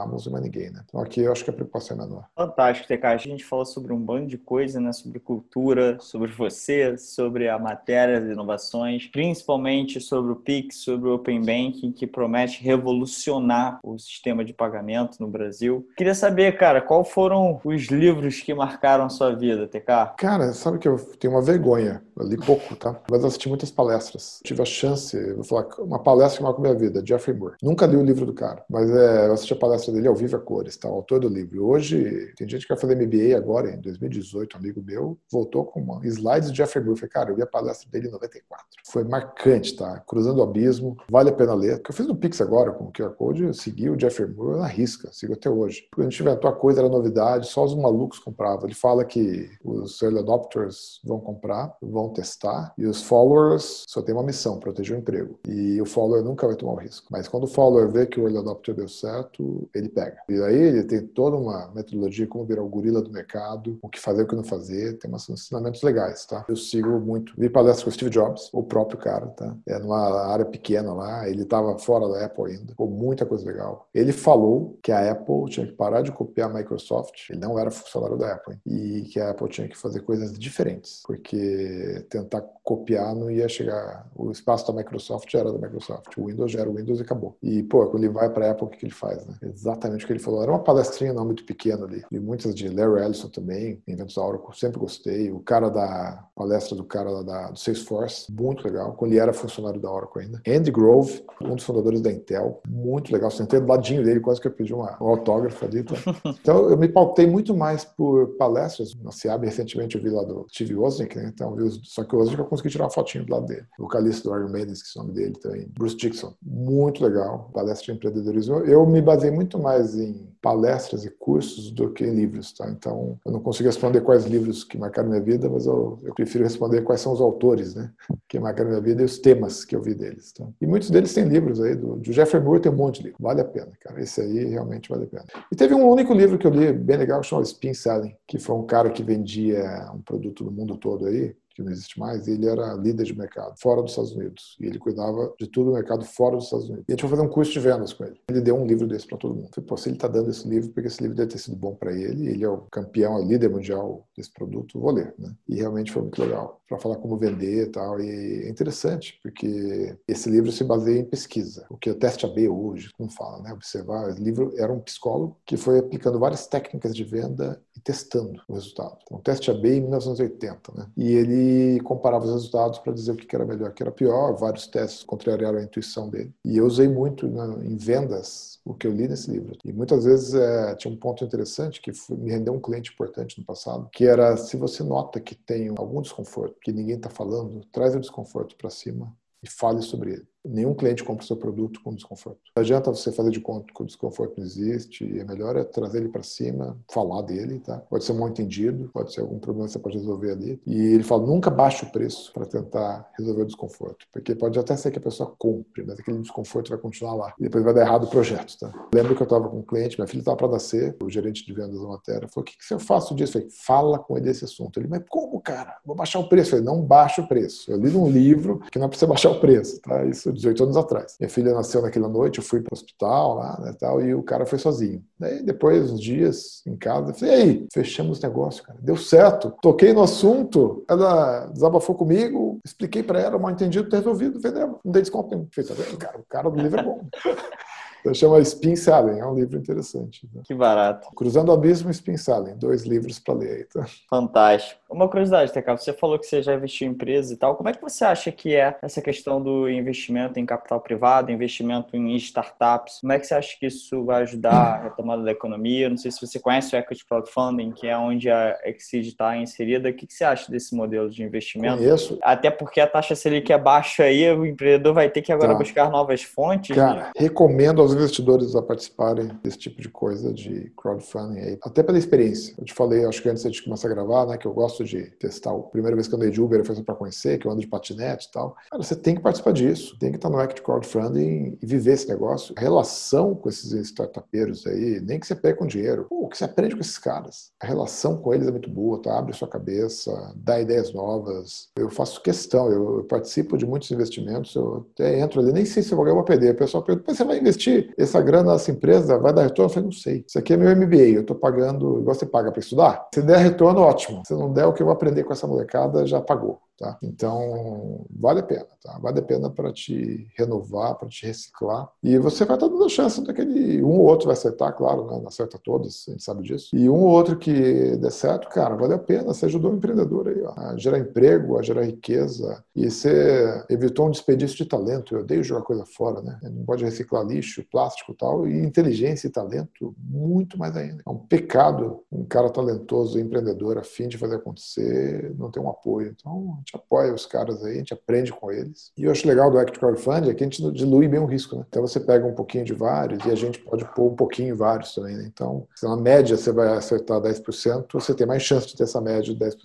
Amazon e mais ninguém, né? Então aqui eu acho que a preocupação é menor. Fantástico, TK. A gente falou sobre um bando de coisas, né? Sobre cultura, sobre você, sobre a matéria, as inovações, principalmente sobre o Pix, sobre o Open Banking, que promete revolucionar o sistema de pagamento no Brasil. Queria saber, cara, qual foram os livros que marcaram a sua vida, TK? Cara, sabe que eu tenho uma vergonha Eu li pouco, tá? Mas assisti muitas palestras. Tive a chance, vou falar, uma palestra que marcou minha vida, Jeffrey Moore. Nunca li o livro do cara, mas é, eu assisti a palestra dele ao vivo a cores, tá? O autor do livro. Hoje, tem gente que vai fazer MBA agora, em 2018, um amigo meu, voltou com uma, slides de Jeffrey Moore. Eu falei, cara, eu vi a palestra dele em 94. Foi marcante, tá? Cruzando o abismo, vale a pena ler. O que eu fiz no Pix agora com o QR Code, eu segui o Jeffrey Moore na risca, sigo até hoje. Quando a gente inventou a coisa, era novidade, só os malucos compravam. Ele fala que os early adopters vão comprar, vão testar, e os followers só tem uma missão, proteger o emprego. E o follower nunca vai tomar o risco. Mas quando o follower vê que o early adopter deu certo, ele pega. E aí ele tem toda uma metodologia como virar o gorila do mercado, o que fazer, o que não fazer, tem uns ensinamentos legais, tá? Eu sigo muito. Vi palestra com o Steve Jobs, o próprio cara, tá? É numa área pequena lá, ele estava fora da Apple ainda, com muita coisa legal. Ele falou que a Apple tinha que parar de copiar a Microsoft, ele não era funcionário da Apple, e que a Apple tinha que fazer coisas diferentes, porque tentar copiar não ia chegar. O espaço da Microsoft era da Microsoft, o Windows já era o Windows e acabou. E, pô, quando ele vai para a Apple, o que, que ele faz, né? Exatamente o que ele falou. Era uma palestrinha não muito pequena ali, e muitas de Larry Ellison também, Inventos da Oracle, sempre gostei. O cara da palestra do cara lá da, do Salesforce, muito legal, quando ele era funcionário da Oracle ainda. Andy Grove, um dos fundadores da Intel, muito legal. Sentei do ladinho dele, quase que eu pedi uma, um autógrafo ali. Tá? <laughs> Então, eu me pautei muito mais por palestras. Na SEAB, recentemente, eu vi lá do Steve Wozniak, né? Então, vi os, só que Wozniak eu consegui tirar uma fotinho do lado dele. O vocalista do Iron Maiden, que é o nome dele também. Bruce Dixon, muito legal. Palestra de empreendedorismo. Eu me basei muito mais em palestras e cursos do que em livros, tá? Então, eu não consigo responder quais livros que marcaram minha vida, mas eu, eu prefiro responder quais são os autores, né? Que marcaram minha vida e os temas que eu vi deles, tá? E muitos deles têm livros aí, do, do Jeffrey Moore tem um monte de livro. Vale a pena, cara. Esse aí realmente vale a pena. E teve um único livro que eu li bem legal, chamado Spin Selling, que foi um cara que vendia um produto no mundo todo aí, que não existe mais, ele era líder de mercado fora dos Estados Unidos. E ele cuidava de tudo o mercado fora dos Estados Unidos. E a gente foi fazer um curso de vendas com ele. Ele deu um livro desse para todo mundo. Falei, pô, se ele está dando esse livro, porque esse livro deve ter sido bom para ele, ele é o campeão, é o líder mundial desse produto, vou ler. Né? E realmente foi muito legal para falar como vender e tal. E é interessante, porque esse livro se baseia em pesquisa. O que o teste AB hoje, como fala, né? Observar. O livro era um psicólogo que foi aplicando várias técnicas de venda e testando o resultado. Então, o teste AB em 1980, né? E ele comparava os resultados para dizer o que era melhor, o que era pior. Vários testes contrariaram a intuição dele. E eu usei muito né, em vendas o que eu li nesse livro. E muitas vezes é, tinha um ponto interessante que foi, me rendeu um cliente importante no passado, que era se você nota que tem algum desconforto, que ninguém está falando, traz o desconforto para cima e fale sobre ele. Nenhum cliente compra o seu produto com desconforto. Não adianta você fazer de conta que o desconforto não existe. É melhor é trazer ele para cima, falar dele, tá? Pode ser mal entendido, pode ser algum problema que você pode resolver ali. E ele fala: nunca baixe o preço para tentar resolver o desconforto. Porque pode até ser que a pessoa compre, mas aquele desconforto vai continuar lá. E depois vai dar errado o projeto, tá? Lembro que eu estava com um cliente, minha filha estava para nascer, o gerente de vendas da matéria falou: o que, que eu faço disso? Eu falei: fala com ele desse assunto. Ele, mas como, cara? Vou baixar o preço. Eu falei: não baixa o preço. Eu li num livro que não é para você baixar o preço, tá? Isso 18 anos atrás. Minha filha nasceu naquela noite, eu fui para o hospital lá, né, tal, e o cara foi sozinho. Daí, depois, uns dias em casa, eu falei, e aí, fechamos o negócio, cara. Deu certo. Toquei no assunto, ela desabafou comigo, expliquei para ela, mal entendido, resolvido, vendemos. Não dei desconto nenhum. Falei, tá vendo, cara? O cara do livro é bom. <laughs> Então chama Spin Selling, é um livro interessante. Né? Que barato. Cruzando o Abismo e Spin Selling, dois livros para ler aí, tá? Fantástico. Uma curiosidade, Teca, você falou que você já investiu em empresas e tal. Como é que você acha que é essa questão do investimento em capital privado, investimento em startups? Como é que você acha que isso vai ajudar a retomada da economia? Não sei se você conhece o Equity Crowdfunding, que é onde a Exceed está inserida. O que você acha desse modelo de investimento? Conheço. Até porque a taxa Selic é baixa aí, o empreendedor vai ter que agora tá. buscar novas fontes. Cara, né? recomendo aos investidores a participarem desse tipo de coisa de crowdfunding aí, até pela experiência. Eu te falei, acho que antes de começar a gravar, né, que eu gosto de testar. A primeira vez que eu andei de Uber foi só para conhecer, que eu ando de patinete e tal. Cara, você tem que participar disso, tem que estar no Act Crowdfunding e viver esse negócio. A relação com esses startupeiros aí, nem que você pegue com dinheiro, pô, o que você aprende com esses caras? A relação com eles é muito boa, tá? Abre sua cabeça, dá ideias novas. Eu faço questão, eu, eu participo de muitos investimentos, eu até entro ali, nem sei se eu vou ganhar uma perder. O pessoal pergunta, você vai investir essa grana nessa empresa, vai dar retorno? Eu falei, não sei. Isso aqui é meu MBA, eu estou pagando, igual você paga para estudar. Se der retorno, ótimo. Se não der, o que eu vou aprender com essa molecada já pagou. Tá? Então, vale a pena, tá? Vale a pena para te renovar, para te reciclar. E você vai estar dando a chance daquele um ou outro vai acertar, claro, né? não acerta todos, a gente sabe disso. E um ou outro que der certo, cara, vale a pena. Você ajudou o empreendedor aí, ó, a gerar emprego, a gerar riqueza. E você evitou um desperdício de talento. Eu odeio jogar coisa fora, né? Não pode reciclar lixo, plástico tal. E inteligência e talento, muito mais ainda. É um pecado um cara talentoso, empreendedor, a fim de fazer acontecer, não ter um apoio. Então, gente apoia os caras aí, a gente aprende com eles. E eu acho legal do Act Crowdfunding é que a gente dilui bem o risco, né? Então, você pega um pouquinho de vários e a gente pode pôr um pouquinho em vários também, né? Então, se na média você vai acertar 10%, você tem mais chance de ter essa média de 10%.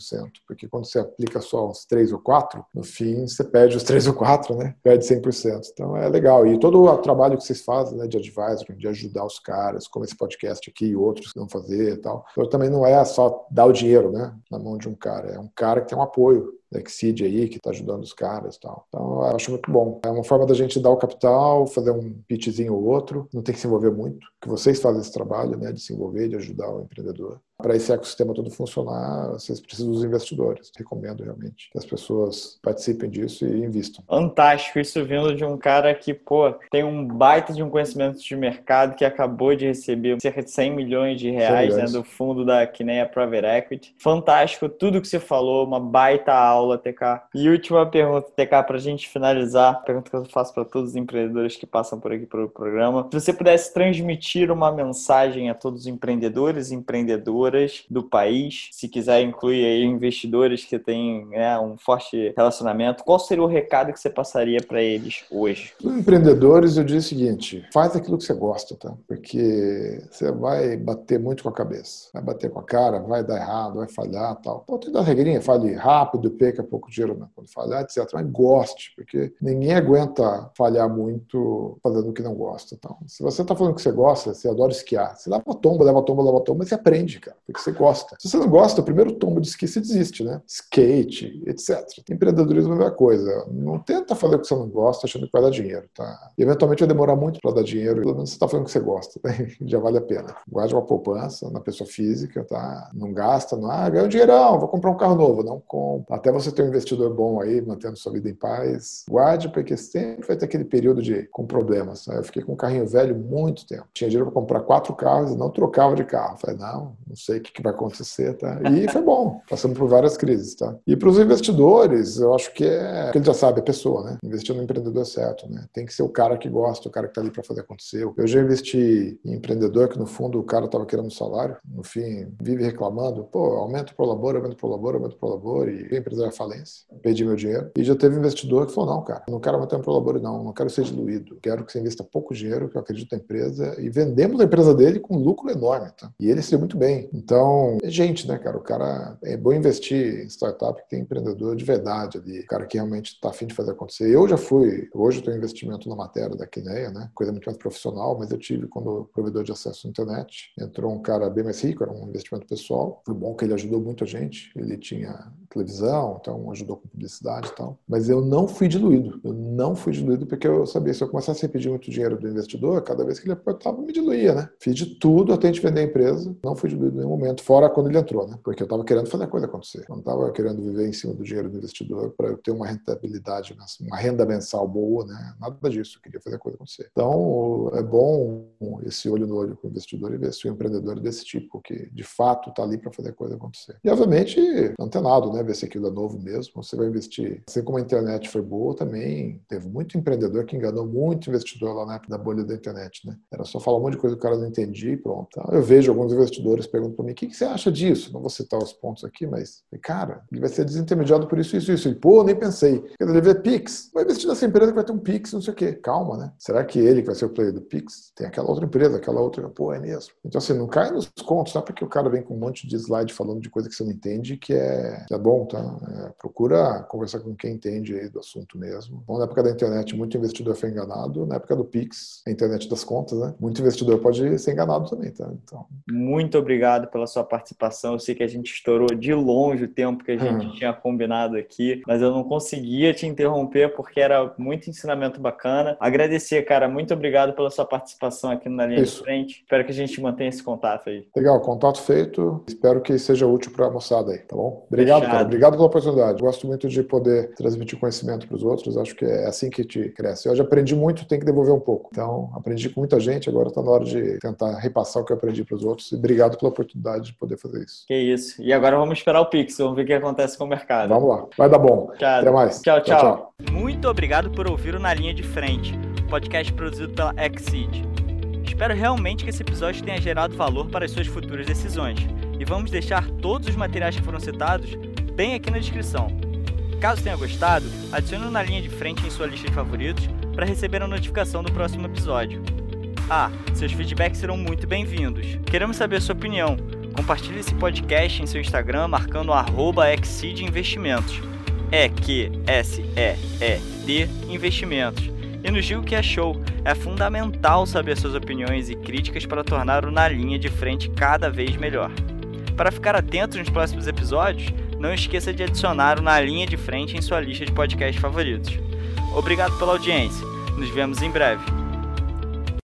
Porque quando você aplica só uns 3 ou 4, no fim, você perde os 3 <laughs> ou 4, né? Perde 100%. Então, é legal. E todo o trabalho que vocês fazem, né, de advisory, de ajudar os caras, como esse podcast aqui e outros que vão fazer e tal. Então, também não é só dar o dinheiro, né, na mão de um cara. É um cara que tem um apoio Exceed aí, que está ajudando os caras e tal. Então, eu acho muito bom. É uma forma da gente dar o capital, fazer um pitchzinho ou outro, não tem que se envolver muito, que vocês fazem esse trabalho, né, de se envolver, de ajudar o empreendedor para esse ecossistema todo funcionar, vocês precisam dos investidores. Recomendo realmente que as pessoas participem disso e invistam. Fantástico, isso vindo de um cara que, pô, tem um baita de um conhecimento de mercado que acabou de receber cerca de 100 milhões de reais né, do fundo da Kinea Private Equity. Fantástico, tudo que você falou, uma baita aula, TK. E última pergunta, TK, para a gente finalizar, pergunta que eu faço para todos os empreendedores que passam por aqui pelo programa. Se você pudesse transmitir uma mensagem a todos os empreendedores e empreendedoras do país. Se quiser incluir aí investidores que têm né, um forte relacionamento, qual seria o recado que você passaria para eles hoje? Os empreendedores, eu diria o seguinte: faz aquilo que você gosta, tá? Porque você vai bater muito com a cabeça, vai bater com a cara, vai dar errado, vai falhar tal. Então, tem dar regrinha, fale rápido, perca pouco dinheiro né? quando falhar, etc. Mas goste, porque ninguém aguenta falhar muito fazendo o que não gosta. Então, se você está falando que você gosta, você adora esquiar, você leva tomba, leva tomba, leva tomba, mas você aprende, cara porque você gosta. Se você não gosta, o primeiro tombo de esqui você desiste, né? Skate, etc. Empreendedorismo é a mesma coisa. Não tenta fazer o que você não gosta achando que vai dar dinheiro, tá? E eventualmente vai demorar muito para dar dinheiro, pelo menos você está fazendo o que você gosta, né? <laughs> já vale a pena. Guarde uma poupança na pessoa física, tá? Não gasta, não, ah, ganha um dinheirão, vou comprar um carro novo. Não compra. Até você ter um investidor bom aí, mantendo sua vida em paz. Guarde, porque sempre vai ter aquele período de com problemas. Eu fiquei com um carrinho velho muito tempo. Tinha dinheiro para comprar quatro carros e não trocava de carro. falei, não, não sei o que, que vai acontecer, tá? E foi bom, passando por várias crises, tá? E para os investidores, eu acho que é, ele já sabe, a pessoa, né? Investir no empreendedor certo, né? Tem que ser o cara que gosta, o cara que tá ali para fazer acontecer. Eu já investi em empreendedor que no fundo o cara tava querendo um salário, no fim vive reclamando, pô, aumenta o prolabor, aumenta o prolabor, aumenta o prolabor e a empresa é falência, perdi meu dinheiro. E já teve investidor que falou, não, cara, não quero aumentar o prolabor não, não quero ser diluído, quero que você invista pouco dinheiro, que eu acredito na empresa e vendemos a empresa dele com lucro enorme, tá? E ele se deu muito bem. Então, é gente, né, cara? O cara é bom investir em startup que tem empreendedor de verdade ali, o cara que realmente está afim de fazer acontecer. Eu já fui, hoje eu tenho investimento na matéria da Quineia, né? Coisa muito mais profissional, mas eu tive quando provedor de acesso à internet. Entrou um cara bem mais rico, era um investimento pessoal. Foi bom que ele ajudou muito a gente. Ele tinha televisão, então ajudou com publicidade e tal. Mas eu não fui diluído. Eu não fui diluído porque eu sabia se eu começasse a pedir muito dinheiro do investidor, cada vez que ele aportava, me diluía, né? Fiz de tudo até a gente vender a empresa. Não fui diluído nenhum momento, fora quando ele entrou, né? Porque eu estava querendo fazer a coisa acontecer. Eu não estava querendo viver em cima do dinheiro do investidor para eu ter uma rentabilidade, uma renda mensal boa, né? Nada disso. Eu queria fazer a coisa acontecer. Então, é bom esse olho no olho com o investidor e ver se o empreendedor é desse tipo, que de fato está ali para fazer a coisa acontecer. E, obviamente, antenado, né? Ver se aquilo é novo mesmo. Você vai investir. Assim como a internet foi boa, também teve muito empreendedor que enganou muito investidor lá na época da bolha da internet, né? Era só falar um monte de coisa que o cara não entendia e pronto. Então, eu vejo alguns investidores perguntando para mim: o que, que você acha disso? Não vou citar os pontos aqui, mas, cara, ele vai ser desintermediado por isso, isso, isso. E, pô, nem pensei. Quer dizer, ele vê Pix. Vai investir nessa empresa que vai ter um Pix, não sei o quê. Calma, né? Será que ele que vai ser o player do Pix? Tem aquela outra empresa, aquela outra. Pô, é mesmo. Então, assim, não cai nos contos, tá? Porque o cara vem com um monte de slide falando de coisa que você não entende, que é, é bom, tá? É, procura conversar com quem entende aí do assunto mesmo. Bom, na época da internet, muito investidor foi enganado. Na época do Pix, a internet das contas, né? Muito investidor pode ser enganado também, tá? Então... Muito obrigado pela sua participação. Eu sei que a gente estourou de longe o tempo que a gente hum. tinha combinado aqui, mas eu não conseguia te interromper porque era muito ensinamento bacana. Agradecer, cara, muito obrigado pela sua participação aqui na linha Isso. de frente. Espero que a gente mantenha esse contato aí. Legal, contato feito. Espero que seja útil para a moçada aí, tá bom? Obrigado, Fechado. cara. Obrigado pela oportunidade. Gosto muito de poder transmitir conhecimento para os outros. Acho que é assim que te cresce. Eu já aprendi muito, tem que devolver um pouco. Então, aprendi com muita gente, agora está na hora de tentar repassar o que eu aprendi para os outros. E obrigado pela oportunidade de poder fazer isso. Que isso. E agora vamos esperar o Pix, vamos ver o que acontece com o mercado. Vamos lá. Vai dar bom. Tchau. Até mais. tchau. tchau. tchau, tchau. Muito obrigado por ouvir o Na Linha de Frente, podcast produzido pela Exceed. Espero realmente que esse episódio tenha gerado valor para as suas futuras decisões. E vamos deixar todos os materiais que foram citados bem aqui na descrição. Caso tenha gostado, adicione na linha de frente em sua lista de favoritos para receber a notificação do próximo episódio. Ah, seus feedbacks serão muito bem-vindos. Queremos saber a sua opinião. Compartilhe esse podcast em seu Instagram marcando arroba Investimentos. É Q S E E D Investimentos. E nos diga o que achou. É fundamental saber suas opiniões e críticas para tornar o Na Linha de Frente cada vez melhor. Para ficar atento nos próximos episódios, não esqueça de adicionar o Na Linha de Frente em sua lista de podcasts favoritos. Obrigado pela audiência. Nos vemos em breve.